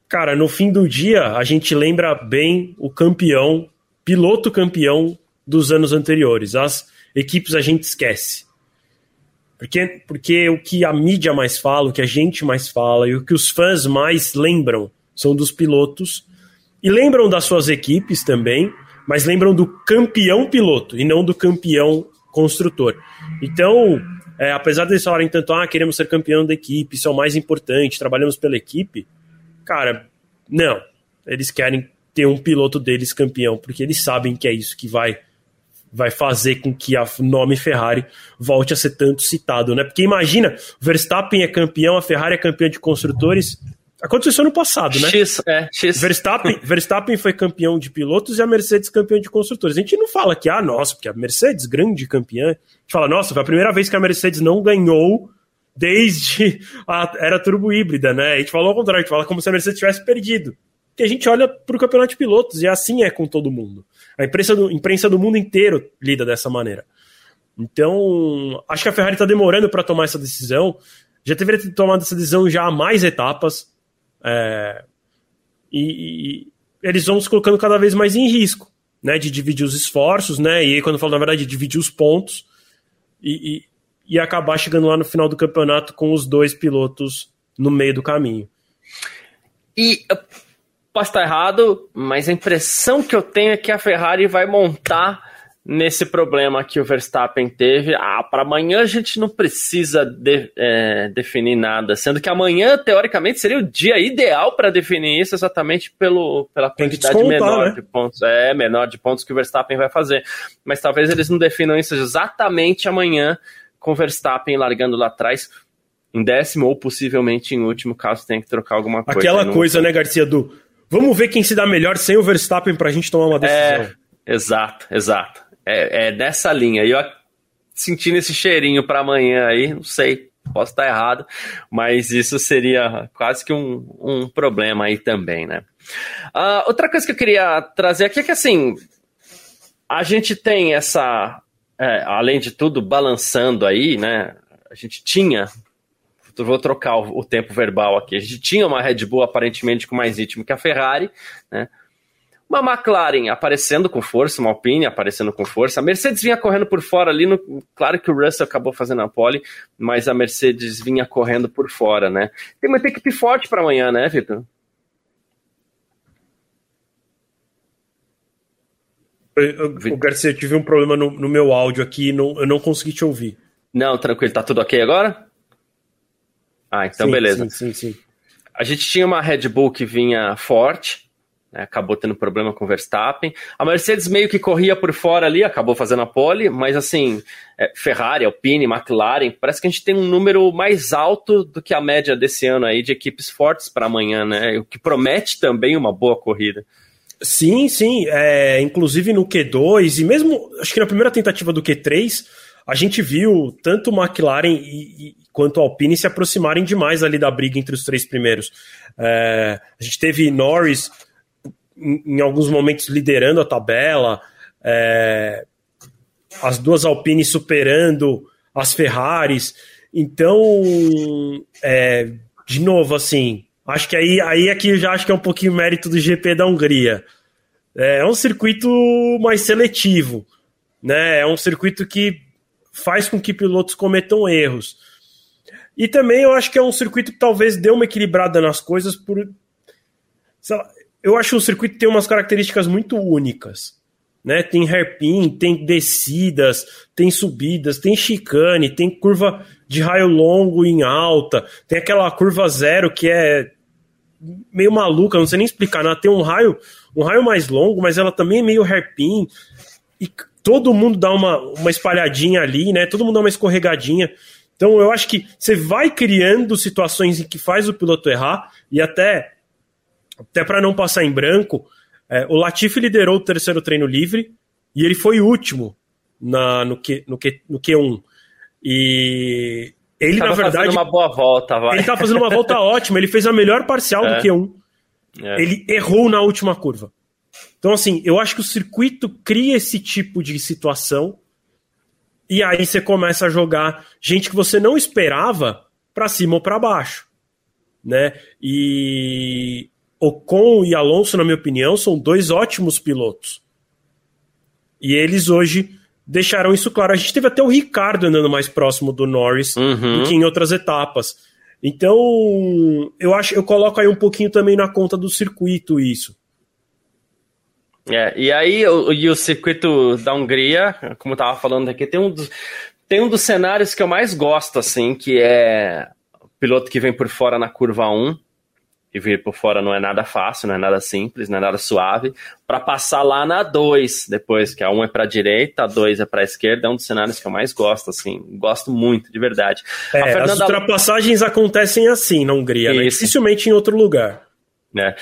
S2: cara, no fim do dia, a gente lembra bem o campeão, piloto campeão dos anos anteriores. As equipes a gente esquece. Porque, porque o que a mídia mais fala, o que a gente mais fala e o que os fãs mais lembram são dos pilotos e lembram das suas equipes também, mas lembram do campeão piloto e não do campeão construtor. Então, é, apesar de eles falarem tanto, ah, queremos ser campeão da equipe, isso é o mais importante, trabalhamos pela equipe, cara, não. Eles querem ter um piloto deles campeão, porque eles sabem que é isso que vai vai fazer com que o nome Ferrari volte a ser tanto citado, né? Porque imagina, Verstappen é campeão, a Ferrari é campeã de construtores, Aconteceu isso ano passado, né?
S1: X, é, X.
S2: Verstappen, Verstappen foi campeão de pilotos e a Mercedes campeão de construtores. A gente não fala que, ah, nossa, porque a Mercedes, grande campeã. A gente fala, nossa, foi a primeira vez que a Mercedes não ganhou desde a era turbo híbrida, né? A gente falou ao contrário, a gente fala como se a Mercedes tivesse perdido. Que a gente olha para o campeonato de pilotos e assim é com todo mundo. A imprensa do, imprensa do mundo inteiro lida dessa maneira. Então, acho que a Ferrari está demorando para tomar essa decisão. Já deveria ter tomado essa decisão já há mais etapas. É, e, e, eles vão se colocando cada vez mais em risco, né? De dividir os esforços, né? E aí, quando eu falo, na verdade, de dividir os pontos e, e, e acabar chegando lá no final do campeonato com os dois pilotos no meio do caminho.
S1: E posso estar errado, mas a impressão que eu tenho é que a Ferrari vai montar nesse problema que o Verstappen teve. Ah, para amanhã a gente não precisa de, é, definir nada, sendo que amanhã, teoricamente, seria o dia ideal para definir isso exatamente pelo, pela quantidade menor né? de pontos. É, menor de pontos que o Verstappen vai fazer. Mas talvez eles não definam isso exatamente amanhã, com o Verstappen largando lá atrás. Em décimo ou possivelmente em último, caso tenha que trocar alguma coisa.
S2: Aquela coisa, né, Garcia, do vamos ver quem se dá melhor sem o Verstappen para a gente tomar uma decisão.
S1: É, exato, exato é, é dessa linha. E eu sentindo esse cheirinho para amanhã aí, não sei, posso estar errado, mas isso seria quase que um, um problema aí também, né? Uh, outra coisa que eu queria trazer aqui é que assim, a gente tem essa, é, além de tudo, balançando aí, né? A gente tinha vou trocar o, o, tempo verbal aqui. A gente tinha uma Red Bull aparentemente com mais ritmo que a Ferrari, né? Uma McLaren aparecendo com força, uma Alpine aparecendo com força. A Mercedes vinha correndo por fora ali. No... Claro que o Russell acabou fazendo a pole, mas a Mercedes vinha correndo por fora, né? Tem uma equipe forte para amanhã, né, Vitor?
S2: O Garcia, eu tive um problema no, no meu áudio aqui, não, eu não consegui te ouvir.
S1: Não, tranquilo, tá tudo ok agora? Ah, então sim, beleza.
S2: Sim, sim, sim.
S1: A gente tinha uma Red Bull que vinha forte, né, acabou tendo problema com o Verstappen. A Mercedes meio que corria por fora ali, acabou fazendo a pole, mas assim, é, Ferrari, Alpine, McLaren, parece que a gente tem um número mais alto do que a média desse ano aí de equipes fortes para amanhã, né? O que promete também uma boa corrida.
S2: Sim, sim. É, inclusive no Q2 e mesmo acho que na primeira tentativa do Q3 a gente viu tanto McLaren e, e, quanto Alpine se aproximarem demais ali da briga entre os três primeiros. É, a gente teve Norris em, em alguns momentos liderando a tabela, é, as duas Alpine superando as Ferraris. Então, é, de novo, assim, acho que aí, aí aqui eu já acho que é um pouquinho mérito do GP da Hungria. É, é um circuito mais seletivo, né? É um circuito que faz com que pilotos cometam erros. E também eu acho que é um circuito que talvez dê uma equilibrada nas coisas por. Lá, eu acho o circuito tem umas características muito únicas. Né? Tem hairpin, tem descidas, tem subidas, tem chicane, tem curva de raio longo em alta, tem aquela curva zero que é meio maluca, não sei nem explicar nada. Tem um raio, um raio mais longo, mas ela também é meio hairpin. E todo mundo dá uma, uma espalhadinha ali, né? Todo mundo dá uma escorregadinha. Então eu acho que você vai criando situações em que faz o piloto errar e até até para não passar em branco, é, o Latifi liderou o terceiro treino livre e ele foi último na, no, Q, no, Q, no Q1. E ele, na verdade.
S1: fazendo uma boa volta, vai.
S2: Ele estava fazendo uma volta ótima, ele fez a melhor parcial é. do Q1. É. Ele errou na última curva. Então, assim, eu acho que o circuito cria esse tipo de situação. E aí você começa a jogar gente que você não esperava para cima ou para baixo. Né? E Ocon e Alonso, na minha opinião, são dois ótimos pilotos. E eles hoje deixaram isso claro. A gente teve até o Ricardo andando mais próximo do Norris uhum. do que em outras etapas. Então, eu acho, eu coloco aí um pouquinho também na conta do circuito isso.
S1: É, e aí o, e o circuito da Hungria, como eu tava falando aqui, tem um dos, tem um dos cenários que eu mais gosto, assim, que é o piloto que vem por fora na curva 1 e vir por fora não é nada fácil, não é nada simples, não é nada suave, para passar lá na 2 depois, que a 1 um é para direita, a 2 é para esquerda, é um dos cenários que eu mais gosto, assim, gosto muito, de verdade.
S2: É, Fernanda... As ultrapassagens acontecem assim na Hungria, né? dificilmente em outro lugar.
S1: Né?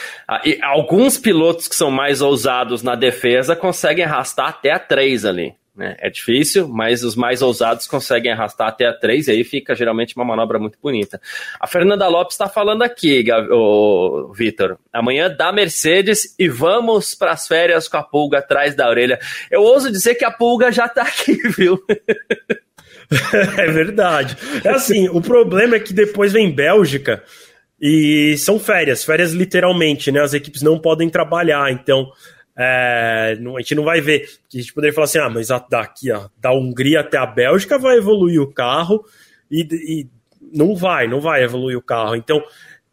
S1: E alguns pilotos que são mais ousados na defesa conseguem arrastar até a 3 ali. Né? É difícil, mas os mais ousados conseguem arrastar até a 3 e aí fica geralmente uma manobra muito bonita. A Fernanda Lopes está falando aqui, o Vitor. Amanhã dá Mercedes e vamos para as férias com a pulga atrás da orelha. Eu ouso dizer que a pulga já está aqui, viu?
S2: é verdade. É assim, o problema é que depois vem Bélgica e são férias, férias literalmente, né? As equipes não podem trabalhar, então é, a gente não vai ver. A gente poderia falar assim: ah, mas daqui, ó, da Hungria até a Bélgica vai evoluir o carro e, e não vai, não vai evoluir o carro. Então,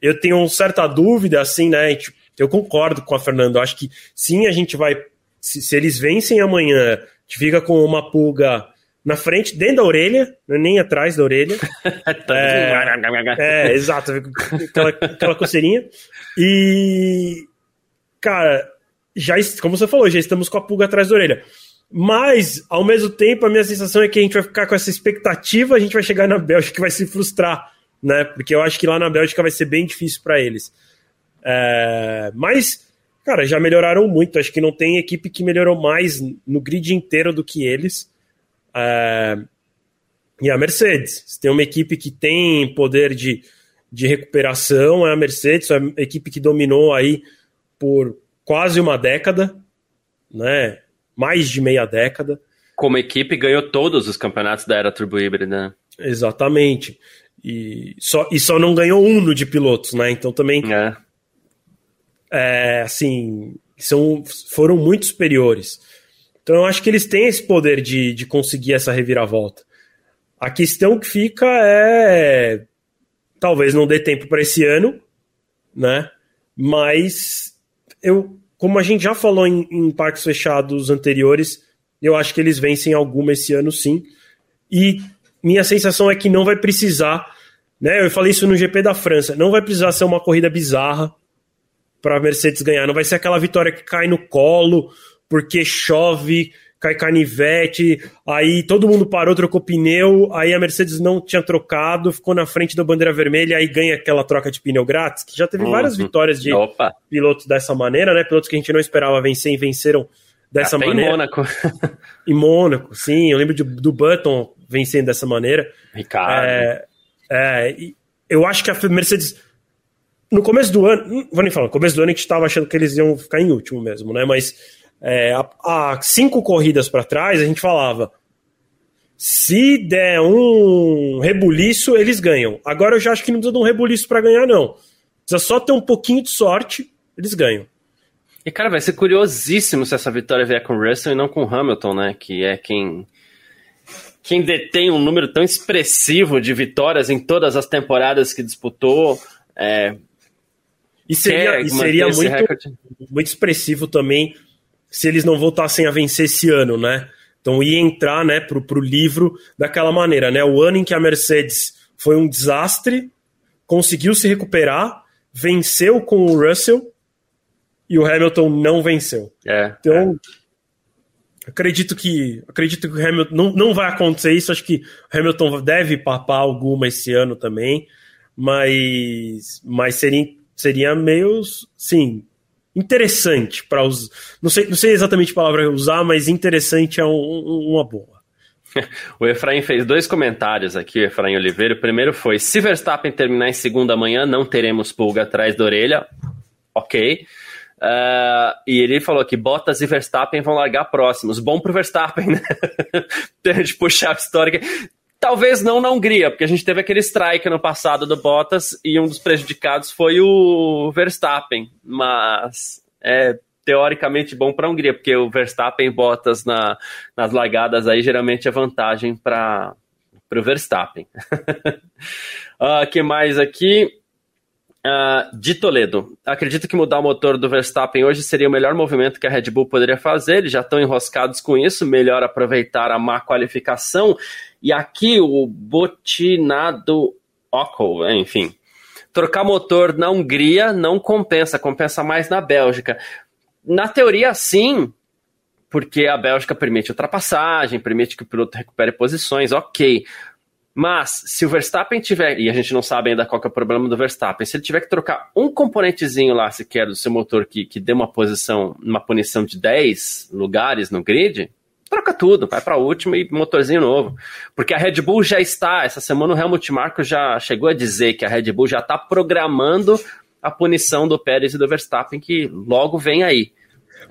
S2: eu tenho uma certa dúvida, assim, né? Eu concordo com a Fernanda. Acho que sim, a gente vai. Se, se, eles vencem amanhã, a gente fica com uma pulga na frente, dentro da orelha, é nem atrás da orelha. é, é, exato, aquela, aquela coceirinha. E, cara, já, como você falou, já estamos com a pulga atrás da orelha. Mas, ao mesmo tempo, a minha sensação é que a gente vai ficar com essa expectativa, a gente vai chegar na Bélgica e vai se frustrar, né? Porque eu acho que lá na Bélgica vai ser bem difícil para eles. É, mas, cara, já melhoraram muito. Acho que não tem equipe que melhorou mais no grid inteiro do que eles. É, e a Mercedes. Tem uma equipe que tem poder de, de recuperação, é a Mercedes, é a equipe que dominou aí por quase uma década, né? Mais de meia década.
S1: Como equipe, ganhou todos os campeonatos da era turbo híbrida. Né?
S2: Exatamente. E só, e só não ganhou um no de pilotos, né? Então também. É. é. assim, são, foram muito superiores. Então eu acho que eles têm esse poder de, de conseguir essa reviravolta. A questão que fica é. Talvez não dê tempo para esse ano, né? Mas eu, como a gente já falou em, em parques fechados anteriores, eu acho que eles vencem alguma esse ano sim. E minha sensação é que não vai precisar, né? Eu falei isso no GP da França, não vai precisar ser uma corrida bizarra para a Mercedes ganhar, não vai ser aquela vitória que cai no colo porque chove, cai canivete, aí todo mundo parou, trocou pneu, aí a Mercedes não tinha trocado, ficou na frente da bandeira vermelha, aí ganha aquela troca de pneu grátis, que já teve uhum. várias vitórias de Opa. pilotos dessa maneira, né? Pilotos que a gente não esperava vencer e venceram dessa Até maneira.
S1: Em Mônaco.
S2: em Mônaco, sim. Eu lembro de, do Button vencendo dessa maneira.
S1: Ricardo.
S2: É, é, eu acho que a Mercedes. No começo do ano, não vou nem falar, no começo do ano a gente estava achando que eles iam ficar em último mesmo, né? Mas é, há, cinco corridas para trás, a gente falava: se der um rebuliço, eles ganham. Agora eu já acho que não precisa de um rebuliço para ganhar, não. Precisa só ter um pouquinho de sorte, eles ganham.
S1: E, cara, vai ser curiosíssimo se essa vitória vier com o Russell e não com o Hamilton, né? Que é quem. Quem detém um número tão expressivo de vitórias em todas as temporadas que disputou. É,
S2: e seria, e seria muito, muito expressivo também se eles não voltassem a vencer esse ano, né? Então ia entrar, né, pro, pro livro daquela maneira, né? O ano em que a Mercedes foi um desastre, conseguiu se recuperar, venceu com o Russell e o Hamilton não venceu.
S1: É,
S2: então, é. acredito que acredito que o Hamilton não, não vai acontecer isso. Acho que o Hamilton deve papar alguma esse ano também, mas mas seria seria meio sim interessante para os. Não sei, não sei exatamente a palavra usar, mas interessante é um, um, uma boa.
S1: O Efraim fez dois comentários aqui, o Efraim Oliveira. O primeiro foi: se Verstappen terminar em segunda manhã, não teremos pulga atrás da orelha. Ok. Uh, e ele falou que Bottas e Verstappen vão largar próximos. Bom pro Verstappen, né? de puxar a história. Talvez não na Hungria, porque a gente teve aquele strike no passado do Bottas e um dos prejudicados foi o Verstappen. Mas é teoricamente bom para a Hungria, porque o Verstappen e Bottas na, nas largadas aí geralmente é vantagem para o Verstappen. O uh, que mais aqui? Uh, de Toledo, acredito que mudar o motor do Verstappen hoje seria o melhor movimento que a Red Bull poderia fazer. Eles já estão enroscados com isso. Melhor aproveitar a má qualificação. E aqui o Botinado Ockel, enfim, trocar motor na Hungria não compensa, compensa mais na Bélgica. Na teoria, sim, porque a Bélgica permite ultrapassagem, permite que o piloto recupere posições, ok. Mas se o Verstappen tiver, e a gente não sabe ainda qual é o problema do Verstappen, se ele tiver que trocar um componentezinho lá sequer do seu motor que, que dê uma posição, uma punição de 10 lugares no grid, troca tudo, vai para a última e motorzinho novo. Porque a Red Bull já está, essa semana o Helmut Marko já chegou a dizer que a Red Bull já está programando a punição do Pérez e do Verstappen, que logo vem aí.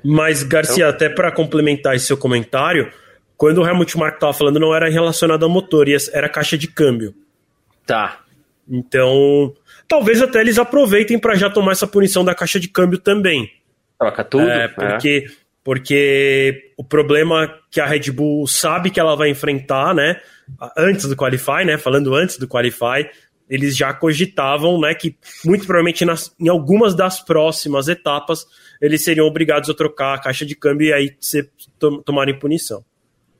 S2: Mas, Garcia, então... até para complementar esse seu comentário, quando o Helmut Marko estava falando, não era relacionado ao motor, era caixa de câmbio.
S1: Tá.
S2: Então, talvez até eles aproveitem para já tomar essa punição da caixa de câmbio também.
S1: Troca tudo.
S2: É, porque, é. porque o problema que a Red Bull sabe que ela vai enfrentar, né? Antes do Qualify, né? Falando antes do Qualify, eles já cogitavam, né? Que muito provavelmente nas, em algumas das próximas etapas eles seriam obrigados a trocar a caixa de câmbio e aí se, tomarem punição.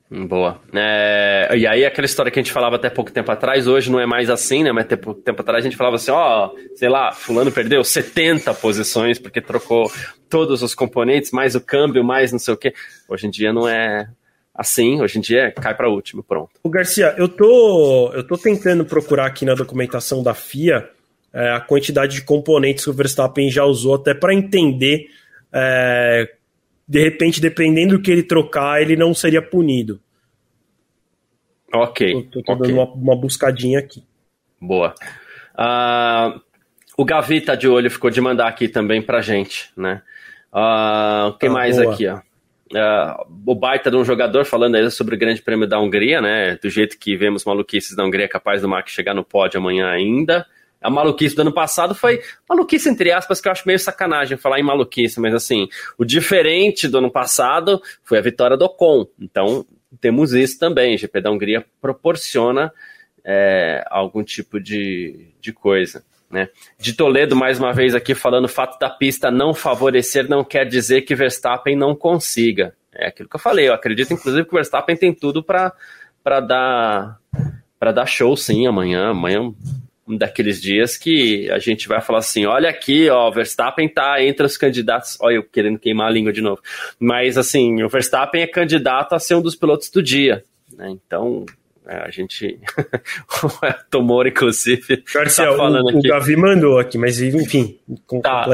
S1: Boa. É, e aí, aquela história que a gente falava até pouco tempo atrás, hoje não é mais assim, né? Mas até pouco tempo atrás a gente falava assim: ó, sei lá, Fulano perdeu 70 posições porque trocou todos os componentes, mais o câmbio, mais não sei o quê. Hoje em dia não é assim, hoje em dia cai para último, pronto.
S2: O Garcia, eu tô, eu tô tentando procurar aqui na documentação da FIA é, a quantidade de componentes que o Verstappen já usou, até para entender. É, de repente, dependendo do que ele trocar, ele não seria punido.
S1: Ok.
S2: Tô okay. dando uma, uma, buscadinha aqui.
S1: Boa. Uh, o Gavi tá de olho, ficou de mandar aqui também pra gente, né? Uh, o que ah, mais boa. aqui, ó? Uh, o baita de um jogador falando aí sobre o Grande Prêmio da Hungria, né? Do jeito que vemos maluquices da Hungria, capaz do Max chegar no pódio amanhã ainda. A maluquice do ano passado foi maluquice, entre aspas, que eu acho meio sacanagem falar em maluquice, mas assim, o diferente do ano passado foi a vitória do Ocon. Então, temos isso também. GP da Hungria proporciona é, algum tipo de, de coisa. Né? De Toledo, mais uma vez aqui falando, o fato da pista não favorecer não quer dizer que Verstappen não consiga. É aquilo que eu falei. Eu acredito, inclusive, que o Verstappen tem tudo para dar para dar show sim amanhã. Amanhã um daqueles dias que a gente vai falar assim: olha aqui, ó, o Verstappen tá entre os candidatos. Olha, eu querendo queimar a língua de novo. Mas assim, o Verstappen é candidato a ser um dos pilotos do dia. Né? Então, é, a gente. o Tomori, inclusive.
S2: Garcia, tá falando o, o Gavi mandou aqui, mas enfim.
S1: Tá,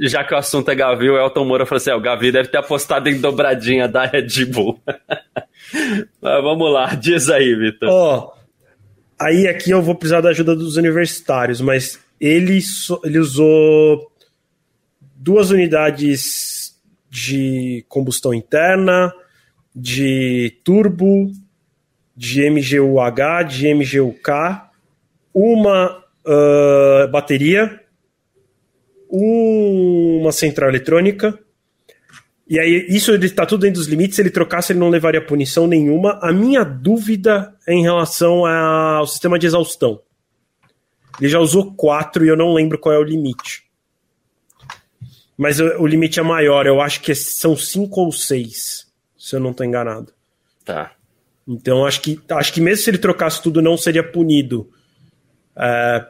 S1: já que o assunto é Gavi, o Elton Moura falou assim: é, o Gavi deve ter apostado em dobradinha da Red Bull. mas vamos lá, diz aí, Vitor.
S2: Ó. Oh Aí aqui eu vou precisar da ajuda dos universitários, mas ele, ele usou duas unidades de combustão interna, de turbo, de MGUH, de MGUK, uma uh, bateria, uma central eletrônica e aí, isso ele está tudo dentro dos limites. Se ele trocasse, ele não levaria punição nenhuma. A minha dúvida é em relação ao sistema de exaustão. Ele já usou quatro e eu não lembro qual é o limite. Mas o, limite é maior, eu acho que são cinco ou seis, se eu não estou enganado.
S1: Tá.
S2: Então acho que, acho que mesmo se ele trocasse tudo, não seria punido. É...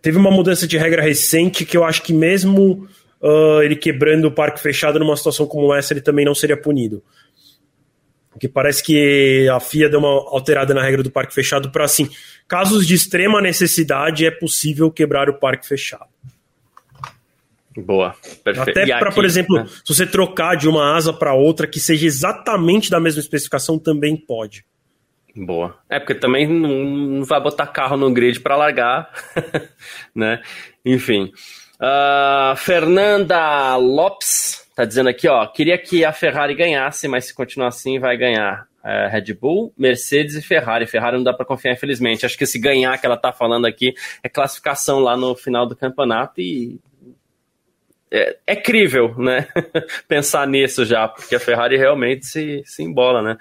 S2: Teve uma mudança de regra recente que eu acho que mesmo uh, ele quebrando o parque fechado numa situação como essa, ele também não seria punido. Porque parece que a FIA deu uma alterada na regra do parque fechado para, assim, casos de extrema necessidade é possível quebrar o parque fechado.
S1: Boa,
S2: perfeito. Até para, por exemplo, né? se você trocar de uma asa para outra que seja exatamente da mesma especificação, também pode.
S1: Boa. É porque também não, não vai botar carro no grid para largar, né? Enfim. Uh, Fernanda Lopes tá dizendo aqui, ó, queria que a Ferrari ganhasse, mas se continuar assim vai ganhar uh, Red Bull, Mercedes e Ferrari. Ferrari não dá para confiar, infelizmente. Acho que esse ganhar que ela tá falando aqui é classificação lá no final do campeonato e é, é crível, né? Pensar nisso já, porque a Ferrari realmente se, se embola, né?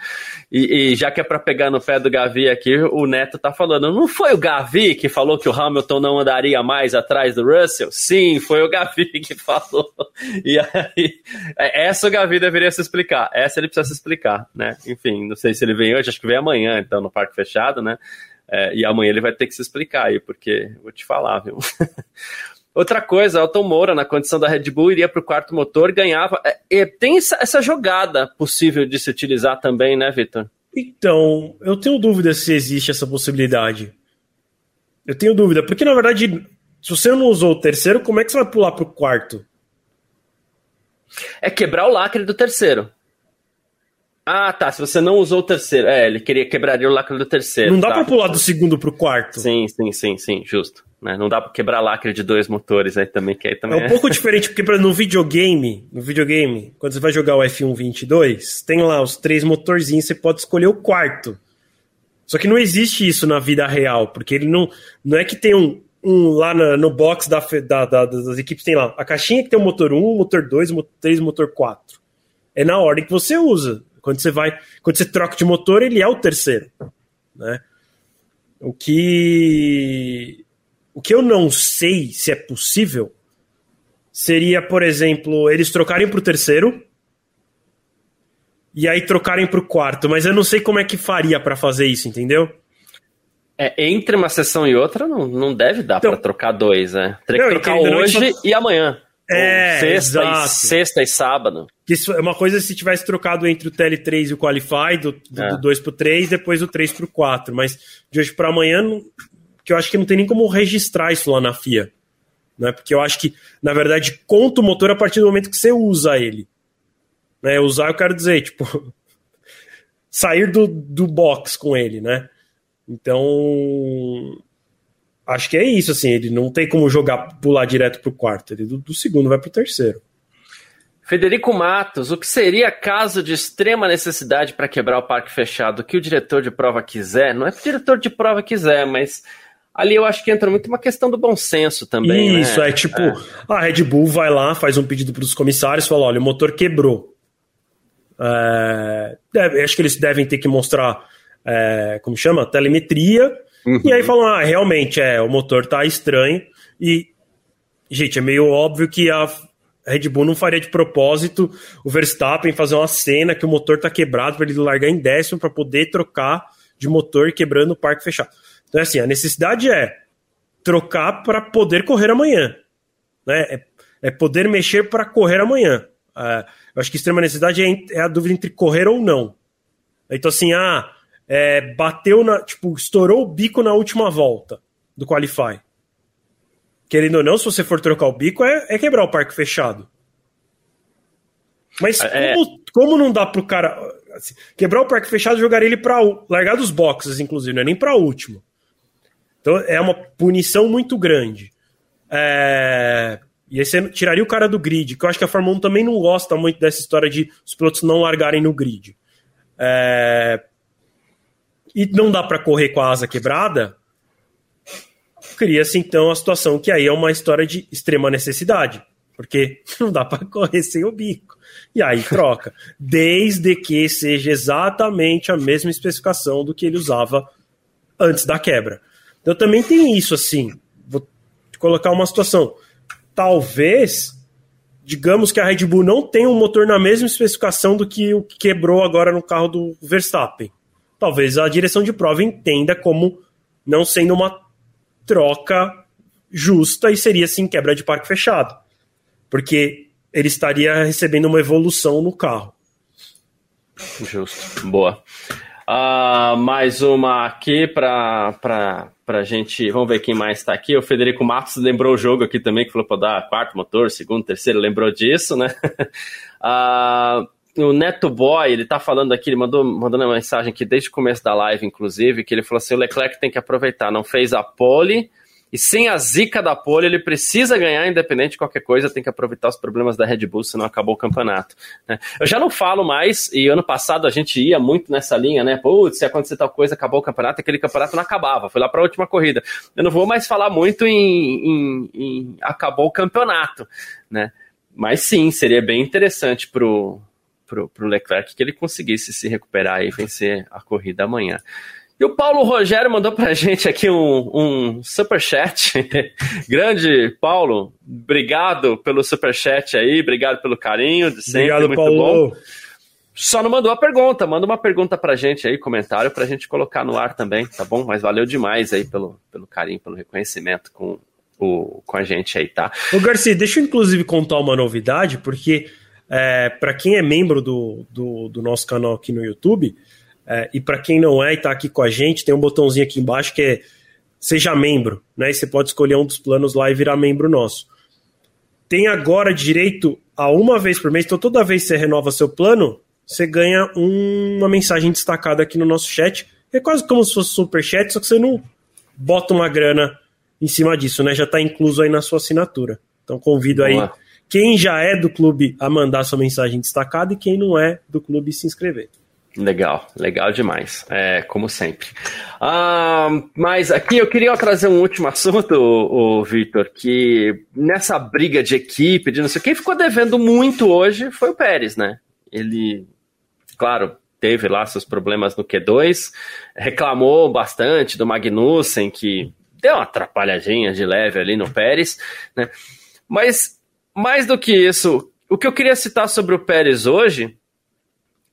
S1: E, e já que é para pegar no pé do Gavi aqui, o Neto tá falando, não foi o Gavi que falou que o Hamilton não andaria mais atrás do Russell? Sim, foi o Gavi que falou. E aí, é, essa o Gavi deveria se explicar, essa ele precisa se explicar, né? Enfim, não sei se ele vem hoje, acho que vem amanhã, então, no Parque Fechado, né? É, e amanhã ele vai ter que se explicar aí, porque vou te falar, viu? Outra coisa, Elton Moura, na condição da Red Bull, iria para o quarto motor, ganhava. É, tem essa, essa, jogada possível de se utilizar também, né, Vitor?
S2: Então, eu tenho dúvida se existe essa possibilidade. Eu tenho dúvida, porque na verdade, se você não usou o terceiro, como é que você vai pular para o quarto?
S1: É quebrar o lacre do terceiro. Ah, tá. Se você não usou o terceiro. É, ele queria quebraria o lacre do terceiro.
S2: Não dá
S1: tá.
S2: pra pular do segundo pro quarto.
S1: Sim, sim, sim, sim, justo. Né? Não dá pra quebrar lacre de dois motores aí também, que aí também.
S2: É um é... pouco diferente, porque no videogame, no videogame, quando você vai jogar o F1 22, tem lá os três motorzinhos, você pode escolher o quarto. Só que não existe isso na vida real, porque ele não. Não é que tem um, um lá no, no box da, da, da, das equipes, tem lá a caixinha que tem o motor 1, motor 2, motor 3, motor 4. É na ordem que você usa. Quando você vai, quando você troca de motor, ele é o terceiro, né? O que o que eu não sei se é possível seria, por exemplo, eles trocarem para o terceiro e aí trocarem para o quarto, mas eu não sei como é que faria para fazer isso, entendeu?
S1: É, entre uma sessão e outra não, não deve dar então, para trocar dois, né? Teria que trocar hoje e amanhã.
S2: É,
S1: sexta, e, sexta e sábado.
S2: Isso é uma coisa se tivesse trocado entre o TL3 e o Qualify, do, do, é. do 2 pro 3, depois do 3 pro 4. Mas de hoje para amanhã, que eu acho que não tem nem como registrar isso lá na FIA. Né? Porque eu acho que, na verdade, conta o motor a partir do momento que você usa ele. Né? Usar, eu quero dizer, tipo, sair do, do box com ele, né? Então, acho que é isso, assim, ele não tem como jogar, pular direto pro quarto, ele do, do segundo vai pro terceiro.
S1: Federico Matos, o que seria caso de extrema necessidade para quebrar o parque fechado? O que o diretor de prova quiser? Não é que o diretor de prova quiser, mas ali eu acho que entra muito uma questão do bom senso também.
S2: Né? Isso,
S1: né?
S2: é tipo, é. a Red Bull vai lá, faz um pedido para os comissários, fala: olha, o motor quebrou. É, acho que eles devem ter que mostrar, é, como chama? Telemetria Uhum. E aí falam, ah, realmente, é, o motor tá estranho. E, gente, é meio óbvio que a Red Bull não faria de propósito o Verstappen fazer uma cena que o motor tá quebrado para ele largar em décimo para poder trocar de motor quebrando o parque fechado. Então, assim, a necessidade é trocar para poder correr amanhã. Né? É, é poder mexer para correr amanhã. É, eu acho que extrema necessidade é, é a dúvida entre correr ou não. Então, assim, ah, é, bateu na. Tipo, estourou o bico na última volta do Qualify. Querendo ou não, se você for trocar o bico, é, é quebrar o parque fechado. Mas é... como, como não dá pro cara. Assim, quebrar o parque fechado, jogar ele pra. largar dos boxes, inclusive, não é nem pra último. Então é uma punição muito grande. É... E aí você tiraria o cara do grid, que eu acho que a Fórmula 1 também não gosta muito dessa história de os pilotos não largarem no grid. É e não dá para correr com a asa quebrada, cria-se então a situação que aí é uma história de extrema necessidade, porque não dá para correr sem o bico. E aí troca, desde que seja exatamente a mesma especificação do que ele usava antes da quebra. Então também tem isso assim. Vou colocar uma situação. Talvez, digamos que a Red Bull não tenha um motor na mesma especificação do que o que quebrou agora no carro do Verstappen talvez a direção de prova entenda como não sendo uma troca justa e seria sim quebra de parque fechado. Porque ele estaria recebendo uma evolução no carro.
S1: Justo, boa. Uh, mais uma aqui para a gente. Vamos ver quem mais está aqui. O Federico Matos lembrou o jogo aqui também, que falou para dar quarto motor, segundo, terceiro, lembrou disso, né? uh, o Neto Boy, ele tá falando aqui, ele mandou mandando uma mensagem aqui desde o começo da live, inclusive, que ele falou assim: o Leclerc tem que aproveitar, não fez a pole. E sem a zica da pole, ele precisa ganhar, independente de qualquer coisa, tem que aproveitar os problemas da Red Bull, senão acabou o campeonato. Né? Eu já não falo mais, e ano passado a gente ia muito nessa linha, né? Putz, se acontecer tal coisa, acabou o campeonato, aquele campeonato não acabava, foi lá para a última corrida. Eu não vou mais falar muito em, em, em acabou o campeonato, né? Mas sim, seria bem interessante pro, pro, pro Leclerc que ele conseguisse se recuperar e vencer a corrida amanhã. E o Paulo Rogério mandou pra gente aqui um, um superchat. Grande Paulo, obrigado pelo superchat aí, obrigado pelo carinho de sempre, obrigado, muito Paulo. bom. Só não mandou a pergunta. Manda uma pergunta pra gente aí, comentário, pra gente colocar no ar também, tá bom? Mas valeu demais aí pelo, pelo carinho, pelo reconhecimento com, o, com a gente aí, tá?
S2: Ô, Garcia, deixa eu inclusive contar uma novidade, porque é, para quem é membro do, do, do, nosso canal aqui no YouTube, é, e para quem não é e tá aqui com a gente, tem um botãozinho aqui embaixo que é Seja Membro, né? E você pode escolher um dos planos lá e virar membro nosso. Tem agora direito a uma vez por mês, então toda vez que você renova seu plano, você ganha um, uma mensagem destacada aqui no nosso chat. É quase como se fosse super chat, só que você não bota uma grana em cima disso, né? Já está incluso aí na sua assinatura. Então convido aí quem já é do clube a mandar sua mensagem destacada e quem não é do clube se inscrever.
S1: Legal, legal demais, é, como sempre. Ah, mas aqui eu queria trazer um último assunto, o, o Victor, que nessa briga de equipe, de não sei quem ficou devendo muito hoje foi o Pérez, né? Ele claro, teve lá seus problemas no Q2, reclamou bastante do Magnussen, que deu uma atrapalhadinha de leve ali no Pérez, né? Mas mais do que isso, o que eu queria citar sobre o Pérez hoje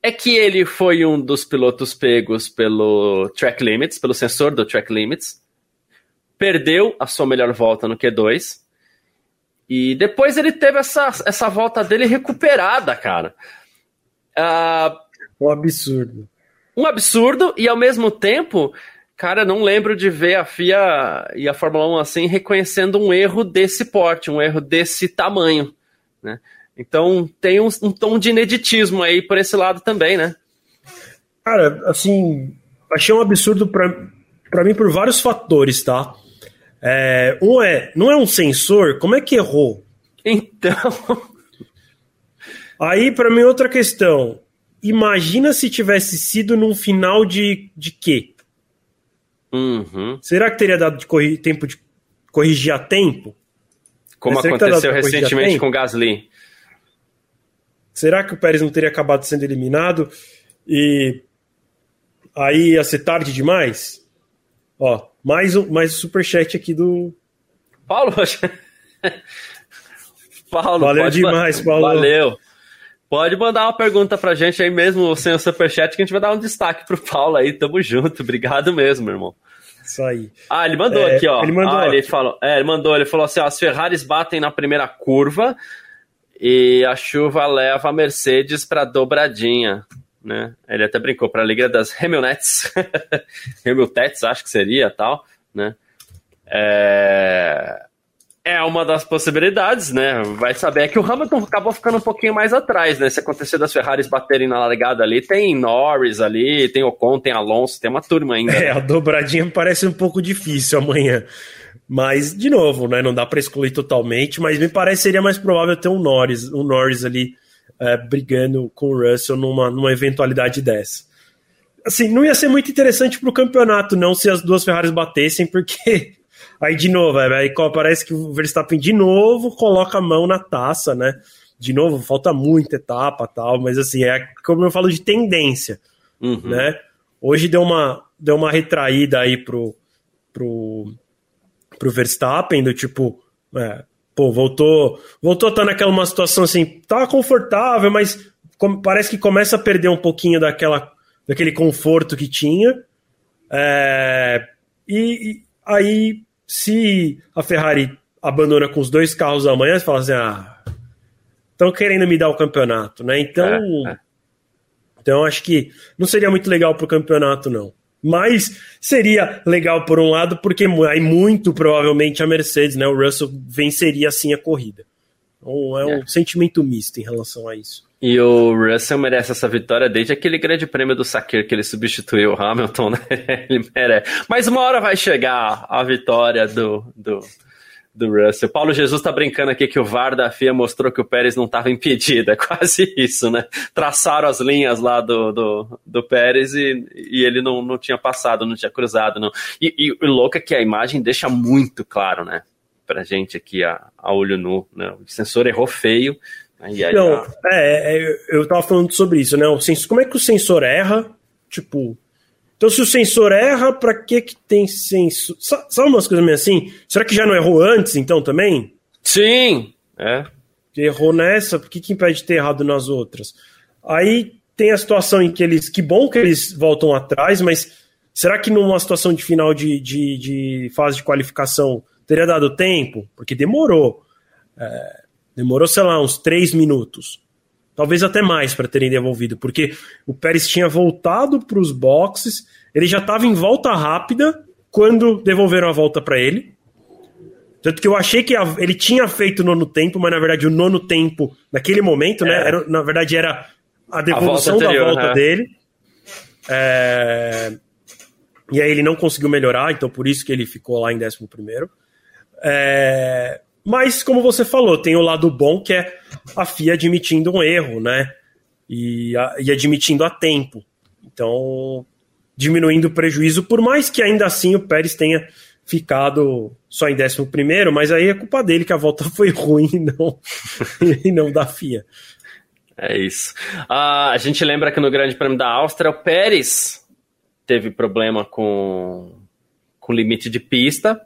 S1: é que ele foi um dos pilotos pegos pelo track limits, pelo sensor do track limits, perdeu a sua melhor volta no Q2 e depois ele teve essa, essa volta dele recuperada, cara. Uh,
S2: um absurdo.
S1: Um absurdo, e ao mesmo tempo, cara, não lembro de ver a FIA e a Fórmula 1 assim reconhecendo um erro desse porte, um erro desse tamanho, né? Então tem um, um tom de ineditismo aí por esse lado também, né?
S2: Cara, assim, achei um absurdo para mim por vários fatores, tá? É, um é, não é um sensor, como é que errou?
S1: Então.
S2: Aí, para mim, outra questão imagina se tivesse sido num final de, de quê?
S1: Uhum.
S2: Será que teria dado de corri tempo de corrigir a tempo?
S1: Como aconteceu recentemente com o Gasly.
S2: Será que o Pérez não teria acabado sendo eliminado e aí ia ser tarde demais? Ó, mais um, mais um superchat aqui do.
S1: Paulo,
S2: Paulo, valeu demais, Paulo.
S1: Valeu. Pode mandar uma pergunta pra gente aí mesmo sem o superchat que a gente vai dar um destaque pro Paulo aí. Tamo junto. Obrigado mesmo, irmão.
S2: Isso aí.
S1: Ah, ele mandou é, aqui, ó. Ele mandou. Ah, ele falou, é, ele mandou, ele falou assim: ó, as Ferraris batem na primeira curva e a chuva leva a Mercedes pra dobradinha. Né? Ele até brincou para a Liga das Hamilnets, Hamiltets, acho que seria tal, né? É... É uma das possibilidades, né? Vai saber é que o Hamilton acabou ficando um pouquinho mais atrás, né? Se acontecer das Ferraris baterem na largada ali, tem Norris ali, tem Ocon, tem Alonso, tem uma turma ainda.
S2: É, a dobradinha parece um pouco difícil amanhã. Mas, de novo, né? Não dá para excluir totalmente, mas me parece seria mais provável ter um Norris, um Norris ali é, brigando com o Russell numa, numa eventualidade dessa. Assim, não ia ser muito interessante pro campeonato, não, se as duas Ferraris batessem, porque Aí de novo, aí parece que o Verstappen de novo coloca a mão na taça, né? De novo, falta muita etapa tal, mas assim, é como eu falo de tendência, uhum. né? Hoje deu uma, deu uma retraída aí pro, pro, pro Verstappen, do tipo, é, pô, voltou, voltou a estar naquela uma situação assim, tá confortável, mas parece que começa a perder um pouquinho daquela, daquele conforto que tinha. É, e, e aí se a Ferrari abandona com os dois carros amanhã, você fala assim: ah, estão querendo me dar o campeonato, né? Então, é, é. então acho que não seria muito legal para o campeonato, não. Mas seria legal por um lado, porque aí muito provavelmente a Mercedes, né? O Russell venceria assim a corrida. Então é um é. sentimento misto em relação a isso.
S1: E o Russell merece essa vitória desde aquele grande prêmio do Sakir que ele substituiu o Hamilton, né? Ele merece. Mas uma hora vai chegar a vitória do, do, do Russell. Paulo Jesus tá brincando aqui que o VAR da FIA mostrou que o Pérez não estava impedido. É quase isso, né? Traçaram as linhas lá do, do, do Pérez e, e ele não, não tinha passado, não tinha cruzado, não. E, e o louco é que a imagem deixa muito claro, né? Pra gente aqui a, a olho nu. Né? O sensor errou feio
S2: Aí, aí, não, é, é, eu tava falando sobre isso, né? O sensor, como é que o sensor erra? Tipo, então se o sensor erra, para que que tem sensor? Sabe umas coisas meio assim? Será que já não errou antes, então, também?
S1: Sim, é.
S2: Errou nessa, por que que impede de ter errado nas outras? Aí, tem a situação em que eles. Que bom que eles voltam atrás, mas será que numa situação de final de, de, de fase de qualificação teria dado tempo? Porque demorou. É, demorou, sei lá, uns três minutos. Talvez até mais para terem devolvido, porque o Pérez tinha voltado para os boxes, ele já estava em volta rápida quando devolveram a volta para ele. Tanto que eu achei que ele tinha feito o nono tempo, mas na verdade o nono tempo, naquele momento, né, é. né? Era, na verdade era a devolução a volta anterior, da volta né? dele. É... E aí ele não conseguiu melhorar, então por isso que ele ficou lá em 11 primeiro. É... Mas, como você falou, tem o lado bom que é a FIA admitindo um erro, né? E, a, e admitindo a tempo. Então, diminuindo o prejuízo, por mais que ainda assim o Pérez tenha ficado só em 11 primeiro, mas aí é culpa dele que a volta foi ruim e não, e não da FIA.
S1: É isso. Uh, a gente lembra que no Grande Prêmio da Áustria, o Pérez teve problema com, com limite de pista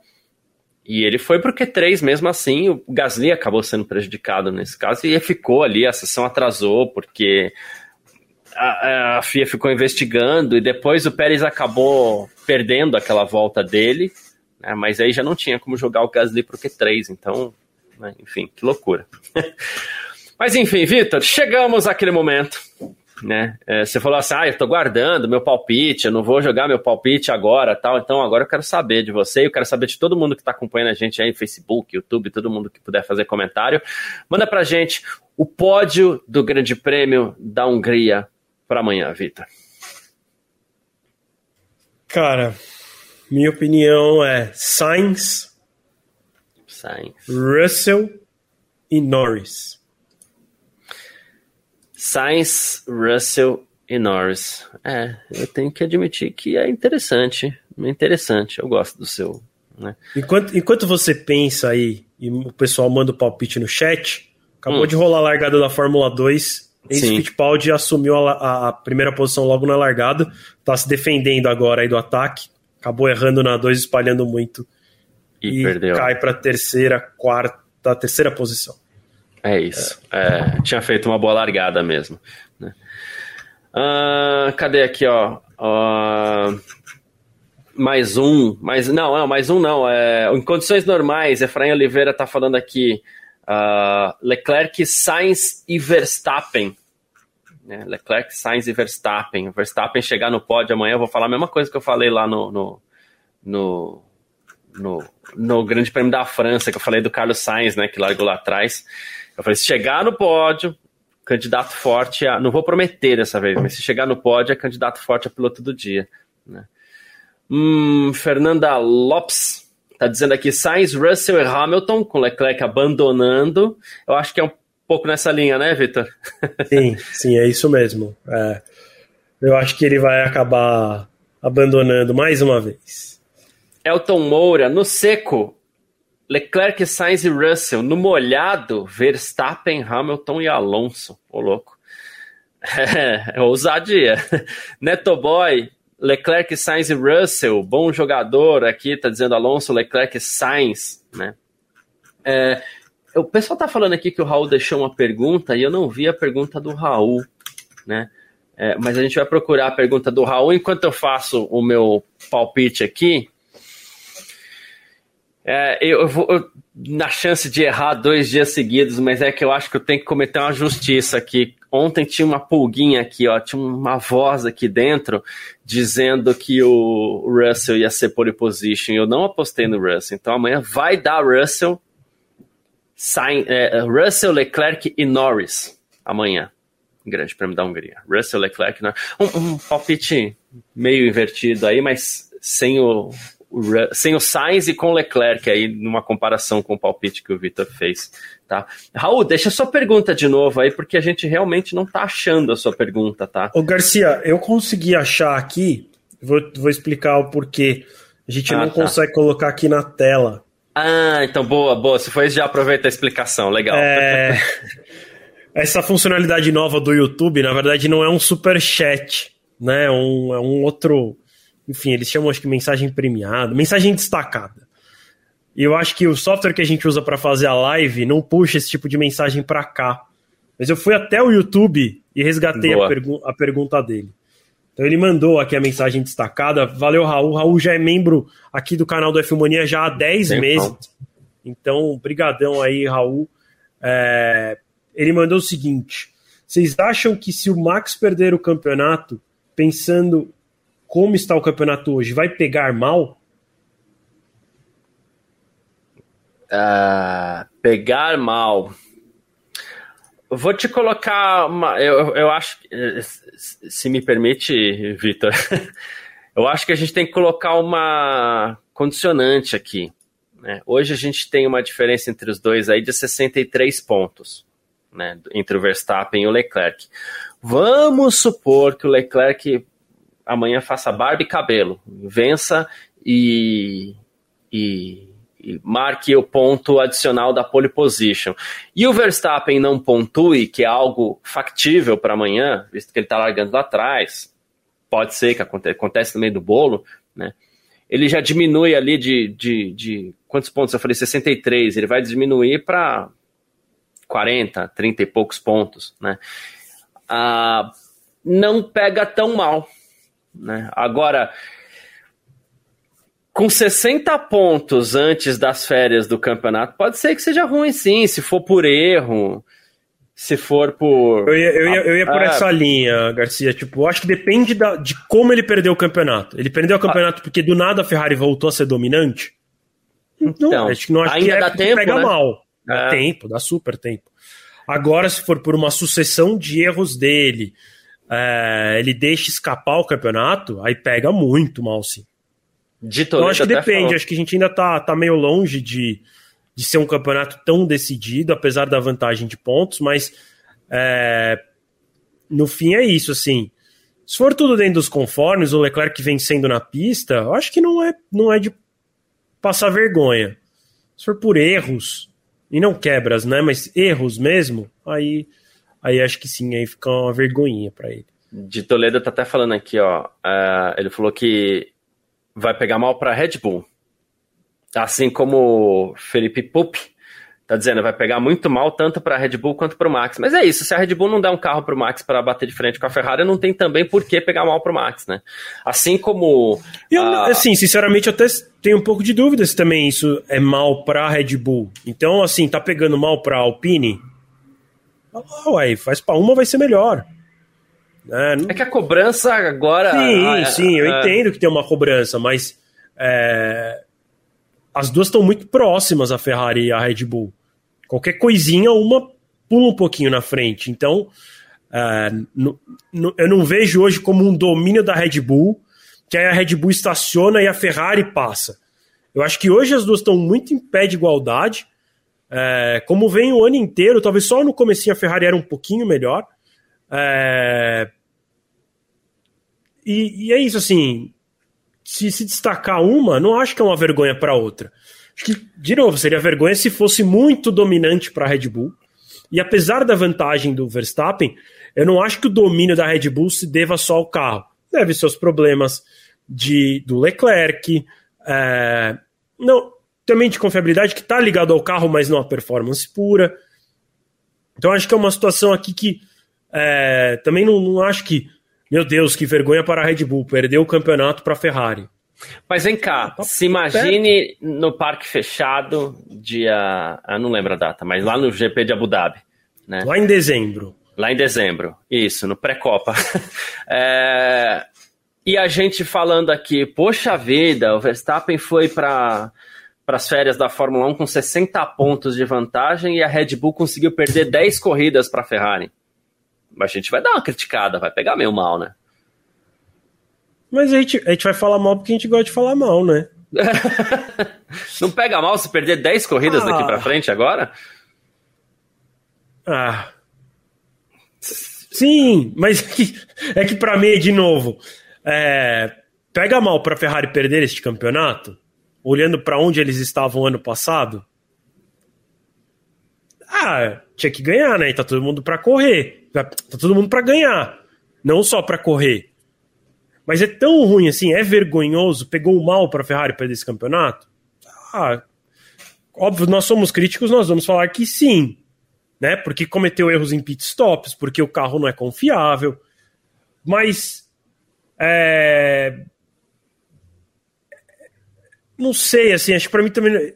S1: e ele foi pro Q3 mesmo assim. O Gasly acabou sendo prejudicado nesse caso e ficou ali. A sessão atrasou porque a, a FIA ficou investigando e depois o Pérez acabou perdendo aquela volta dele. Né, mas aí já não tinha como jogar o Gasly pro Q3. Então, né, enfim, que loucura. Mas enfim, Vitor, chegamos àquele momento. Né? É, você falou assim: ah, eu tô guardando meu palpite, eu não vou jogar meu palpite agora, tal. Então agora eu quero saber de você, eu quero saber de todo mundo que está acompanhando a gente aí, Facebook, YouTube, todo mundo que puder fazer comentário. Manda pra gente o pódio do Grande Prêmio da Hungria para amanhã, Vitor.
S2: Cara, minha opinião é Sainz,
S1: Sainz.
S2: Russell e Norris.
S1: Sainz, Russell e Norris. É, eu tenho que admitir que é interessante. É interessante, eu gosto do seu. Né?
S2: Enquanto, enquanto você pensa aí e o pessoal manda o palpite no chat, acabou hum. de rolar a largada da Fórmula 2. Ace Fittipaldi assumiu a, a, primeira posição logo na largada, tá se defendendo agora aí do ataque, acabou errando na 2, espalhando muito
S1: e, e perdeu.
S2: cai para terceira, quarta, terceira posição.
S1: É isso. É, tinha feito uma boa largada mesmo. Né? Uh, cadê aqui, ó? Uh, mais um, mais não, não, mais um não. É, em condições normais, Efraim Oliveira está falando aqui. Uh, Leclerc, Sainz e Verstappen. Né? Leclerc, Sainz e Verstappen. Verstappen chegar no pódio amanhã, eu vou falar a mesma coisa que eu falei lá no, no, no, no, no Grande Prêmio da França, que eu falei do Carlos Sainz, né, que largou lá atrás. Eu falei, se chegar no pódio, candidato forte a. Não vou prometer dessa vez, mas se chegar no pódio, é candidato forte a piloto do dia. Né? Hum, Fernanda Lopes está dizendo aqui: Sainz, Russell e Hamilton, com Leclerc abandonando. Eu acho que é um pouco nessa linha, né, Vitor?
S2: Sim, sim, é isso mesmo. É, eu acho que ele vai acabar abandonando mais uma vez.
S1: Elton Moura, no seco, Leclerc, Sainz e Russell. No molhado, Verstappen, Hamilton e Alonso. Ô, louco. É, ousadia. Neto Boy, Leclerc, Sainz e Russell. Bom jogador aqui, tá dizendo Alonso, Leclerc, Sainz, né? É, o pessoal tá falando aqui que o Raul deixou uma pergunta e eu não vi a pergunta do Raul, né? É, mas a gente vai procurar a pergunta do Raul enquanto eu faço o meu palpite aqui. É, eu, vou eu, na chance de errar dois dias seguidos, mas é que eu acho que eu tenho que cometer uma justiça aqui. Ontem tinha uma pulguinha aqui, ó, tinha uma voz aqui dentro dizendo que o Russell ia ser pole position. Eu não apostei no Russell, então amanhã vai dar Russell, Sain, é, Russell, Leclerc e Norris amanhã. Grande prêmio da Hungria. Russell, Leclerc, Norris. Um, um palpite meio invertido aí, mas sem o sem o Sainz e com o Leclerc aí, numa comparação com o palpite que o Vitor fez, tá? Raul, deixa a sua pergunta de novo aí, porque a gente realmente não tá achando a sua pergunta, tá?
S2: Ô Garcia, eu consegui achar aqui, vou, vou explicar o porquê. A gente ah, não tá. consegue colocar aqui na tela.
S1: Ah, então boa, boa. Se isso, já aproveita a explicação, legal.
S2: É... Essa funcionalidade nova do YouTube, na verdade, não é um super chat, né? É um, é um outro enfim, eles chamam acho que mensagem premiada, mensagem destacada. E eu acho que o software que a gente usa para fazer a live não puxa esse tipo de mensagem para cá. Mas eu fui até o YouTube e resgatei a, pergu a, pergunta dele. Então ele mandou aqui a mensagem destacada. Valeu, Raul. Raul já é membro aqui do canal do F Mania já há 10 meses. Então, brigadão aí, Raul. É, ele mandou o seguinte: vocês acham que se o Max perder o campeonato, pensando como está o campeonato hoje, vai pegar mal?
S1: Uh, pegar mal. Vou te colocar uma. Eu, eu acho. Se me permite, Vitor, eu acho que a gente tem que colocar uma condicionante aqui. Né? Hoje a gente tem uma diferença entre os dois aí de 63 pontos, né? entre o Verstappen e o Leclerc. Vamos supor que o Leclerc amanhã faça barba e cabelo, vença e, e, e, marque o ponto adicional da pole position. E o Verstappen não pontue, que é algo factível para amanhã, visto que ele está largando lá atrás, pode ser que aconte, no meio do bolo, né? Ele já diminui ali de, de, de quantos pontos? Eu falei 63, ele vai diminuir para 40, 30 e poucos pontos, né? Ah, não pega tão mal, né? Agora, com 60 pontos antes das férias do campeonato, pode ser que seja ruim sim, se for por erro, se for por.
S2: Eu ia, eu ia, eu ia por ah, essa linha, Garcia. Tipo, acho que depende da, de como ele perdeu o campeonato. Ele perdeu o campeonato ah, porque do nada a Ferrari voltou a ser dominante?
S1: Então, não, acho que não acho ainda que é dá tempo,
S2: pega
S1: né?
S2: mal. Dá é. tempo, dá super tempo. Agora, se for por uma sucessão de erros dele, é, ele deixa escapar o campeonato, aí pega muito mal, sim. De então, acho que depende, falou. acho que a gente ainda tá, tá meio longe de, de ser um campeonato tão decidido, apesar da vantagem de pontos, mas é, no fim é isso, assim. Se for tudo dentro dos conformes, o Leclerc vencendo na pista, eu acho que não é, não é de passar vergonha. Se for por erros, e não quebras, né? Mas erros mesmo, aí aí acho que sim, aí fica uma vergonhinha para ele.
S1: De Toledo tá até falando aqui, ó. Uh, ele falou que vai pegar mal para Red Bull. Assim como Felipe Pup tá dizendo, vai pegar muito mal tanto para Red Bull quanto para o Max. Mas é isso, se a Red Bull não der um carro para o Max para bater de frente com a Ferrari, não tem também por que pegar mal para o Max, né? Assim como.
S2: Eu, a... Assim, sinceramente, eu até tenho um pouco de dúvida se também isso é mal para a Red Bull. Então, assim, tá pegando mal para Alpine? Ah, ué, faz para uma vai ser melhor.
S1: É, não... é, que a cobrança agora.
S2: Sim, ah, sim, eu entendo que tem uma cobrança, mas. É, as duas estão muito próximas, a Ferrari e a Red Bull. Qualquer coisinha, uma pula um pouquinho na frente. Então, no, eu não vejo hoje como um domínio da Red Bull, que aí a Red Bull estaciona e a Ferrari passa. Eu acho que hoje as duas estão muito em pé de igualdade. É, como vem o ano inteiro, talvez só no comecinho a Ferrari era um pouquinho melhor. É, e, e, é isso, assim. Se se destacar uma, não acho que é uma vergonha para outra. Acho que, de novo, seria vergonha se fosse muito dominante para a Red Bull. E apesar da vantagem do Verstappen, eu não acho que o domínio da Red Bull se deva só ao carro. Deve seus problemas de, do Leclerc, é, não, também de confiabilidade que está ligado ao carro, mas não à performance pura. Então acho que é uma situação aqui que é, também não, não acho que, meu Deus, que vergonha para a Red Bull, perdeu o campeonato para a Ferrari.
S1: Mas vem cá, tá se imagine perto. no parque fechado, dia. Eu não lembro a data, mas lá no GP de Abu Dhabi. Né?
S2: Lá em dezembro.
S1: Lá em dezembro, isso, no pré-copa. é... E a gente falando aqui, poxa vida, o Verstappen foi para as férias da Fórmula 1 com 60 pontos de vantagem e a Red Bull conseguiu perder 10 corridas para a Ferrari. Mas a gente vai dar uma criticada, vai pegar meio mal, né?
S2: Mas a gente, a gente vai falar mal porque a gente gosta de falar mal, né?
S1: não pega mal se perder 10 corridas ah. daqui para frente agora?
S2: Ah. Sim, mas é que, é que para mim, de novo, é, pega mal para Ferrari perder este campeonato, olhando para onde eles estavam ano passado. Ah, tinha que ganhar, né? E tá todo mundo para correr. Tá, tá todo mundo para ganhar, não só para correr. Mas é tão ruim assim, é vergonhoso, pegou mal para Ferrari perder esse campeonato? Ah, óbvio, nós somos críticos, nós vamos falar que sim. né? Porque cometeu erros em pit stops, porque o carro não é confiável. Mas é... não sei, assim, acho que para mim também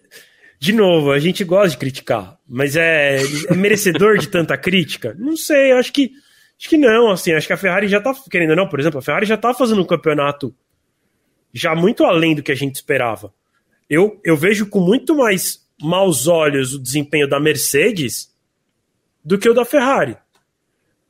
S2: de novo, a gente gosta de criticar, mas é, é merecedor de tanta crítica? Não sei, acho que acho que não, assim, acho que a Ferrari já tá querendo não, por exemplo, a Ferrari já tá fazendo um campeonato já muito além do que a gente esperava. Eu, eu vejo com muito mais maus olhos o desempenho da Mercedes do que o da Ferrari.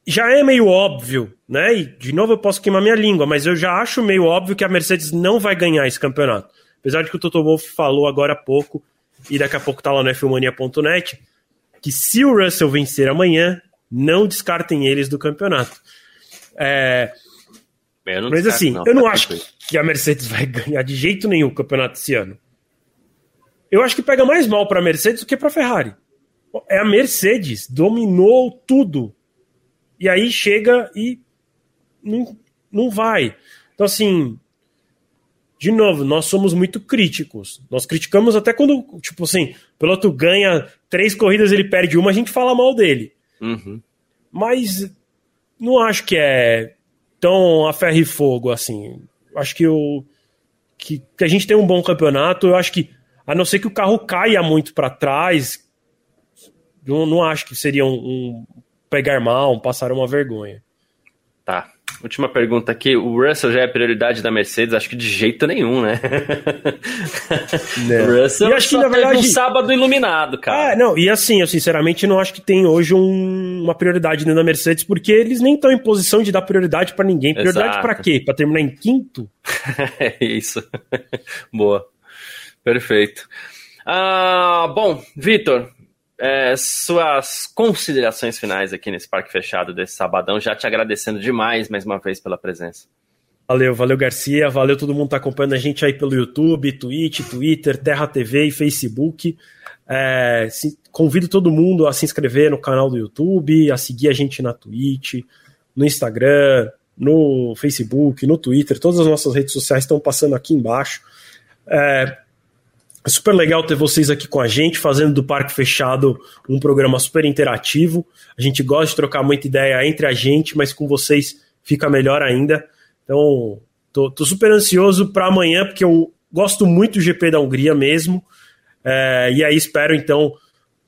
S2: Já é meio óbvio, né? E de novo eu posso queimar minha língua, mas eu já acho meio óbvio que a Mercedes não vai ganhar esse campeonato. Apesar de que o Toto Wolff falou agora há pouco e daqui a pouco tá lá no F1mania.net, que se o Russell vencer amanhã, não descartem eles do campeonato. É, mas assim, não, eu não acho que a Mercedes vai ganhar de jeito nenhum o campeonato esse ano. Eu acho que pega mais mal para a Mercedes do que para a Ferrari. É a Mercedes, dominou tudo. E aí chega e não, não vai. Então, assim, de novo, nós somos muito críticos. Nós criticamos até quando, tipo assim, o piloto ganha três corridas, ele perde uma, a gente fala mal dele.
S1: Uhum.
S2: Mas não acho que é tão a ferro e fogo assim. Acho que, o, que, que a gente tem um bom campeonato. Eu acho que, a não ser que o carro caia muito para trás, não, não acho que seria um, um pegar mal, um passar uma vergonha.
S1: Tá. Última pergunta aqui. O Russell já é prioridade da Mercedes? Acho que de jeito nenhum, né?
S2: Não. Russell e acho que, na verdade, um
S1: sábado iluminado, cara.
S2: É, não, e assim, eu sinceramente não acho que tem hoje um, uma prioridade dentro da Mercedes, porque eles nem estão em posição de dar prioridade para ninguém. Prioridade para quê? Para terminar em quinto?
S1: é isso. Boa. Perfeito. Ah, bom, Vitor, é, suas considerações finais aqui nesse parque fechado desse sabadão, já te agradecendo demais mais uma vez pela presença.
S2: Valeu, valeu Garcia, valeu todo mundo que tá acompanhando a gente aí pelo YouTube, Twitch, Twitter, Terra TV e Facebook. É, se, convido todo mundo a se inscrever no canal do YouTube, a seguir a gente na Twitch, no Instagram, no Facebook, no Twitter, todas as nossas redes sociais estão passando aqui embaixo. É, é super legal ter vocês aqui com a gente, fazendo do Parque Fechado um programa super interativo. A gente gosta de trocar muita ideia entre a gente, mas com vocês fica melhor ainda. Então, tô, tô super ansioso para amanhã, porque eu gosto muito do GP da Hungria mesmo. É, e aí espero, então,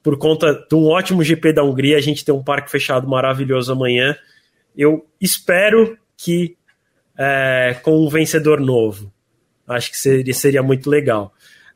S2: por conta de um ótimo GP da Hungria, a gente ter um parque fechado maravilhoso amanhã. Eu espero que é, com um vencedor novo. Acho que seria, seria muito legal.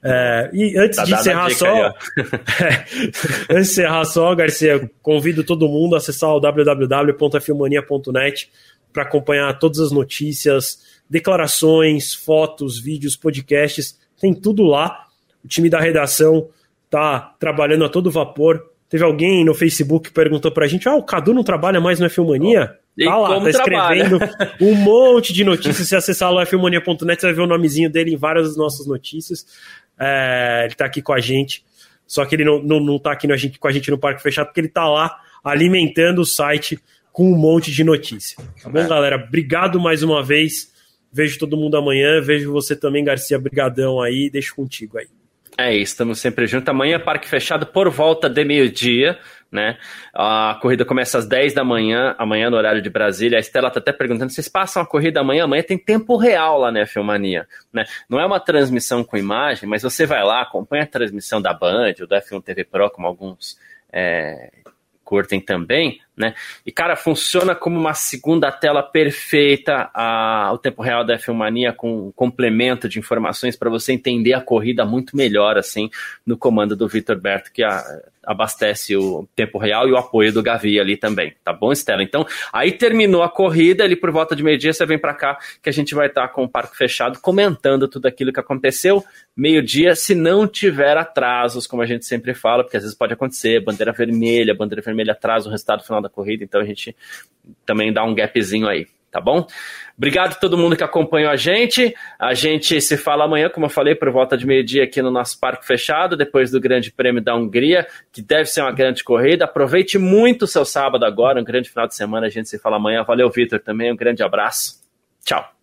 S2: É, e antes tá de encerrar só, aí, antes de encerrar só, Garcia, convido todo mundo a acessar o www.filmania.net para acompanhar todas as notícias, declarações, fotos, vídeos, podcasts, tem tudo lá. O time da redação tá trabalhando a todo vapor. Teve alguém no Facebook que perguntou pra gente: ah, o Cadu não trabalha mais no F-Mania? Tá lá, tá escrevendo trabalha? um monte de notícias. Se acessar lá fmania.net, você vai ver o nomezinho dele em várias das nossas notícias. É, ele está aqui com a gente, só que ele não, não, não tá aqui gente, com a gente no Parque Fechado, porque ele está lá alimentando o site com um monte de notícia. Tá bom, é. galera? Obrigado mais uma vez. Vejo todo mundo amanhã. Vejo você também, Garcia. Brigadão aí. Deixo contigo aí.
S1: É isso, estamos sempre juntos. Amanhã, Parque Fechado, por volta de meio-dia né? A corrida começa às 10 da manhã, amanhã no horário de Brasília. A Estela tá até perguntando: vocês passam a corrida amanhã? Amanhã tem tempo real lá na Filmania, né? Não é uma transmissão com imagem, mas você vai lá, acompanha a transmissão da Band ou do F1 TV Pro, como alguns é, curtem também, né? E, cara, funciona como uma segunda tela perfeita a, o tempo real da Filmania com um complemento de informações para você entender a corrida muito melhor, assim, no comando do Vitor Berto, que a, abastece o tempo real e o apoio do Gavi ali também, tá bom, Estela? Então, aí terminou a corrida, ali por volta de meio-dia você vem para cá que a gente vai estar tá com o parque fechado comentando tudo aquilo que aconteceu meio-dia, se não tiver atrasos, como a gente sempre fala, porque às vezes pode acontecer, bandeira vermelha, bandeira vermelha atrasa o resultado final da corrida, então a gente também dá um gapzinho aí tá bom? Obrigado a todo mundo que acompanhou a gente. A gente se fala amanhã, como eu falei, por volta de meio-dia aqui no nosso parque fechado, depois do Grande Prêmio da Hungria, que deve ser uma grande corrida. Aproveite muito o seu sábado agora, um grande final de semana. A gente se fala amanhã. Valeu, Vitor, também. Um grande abraço. Tchau.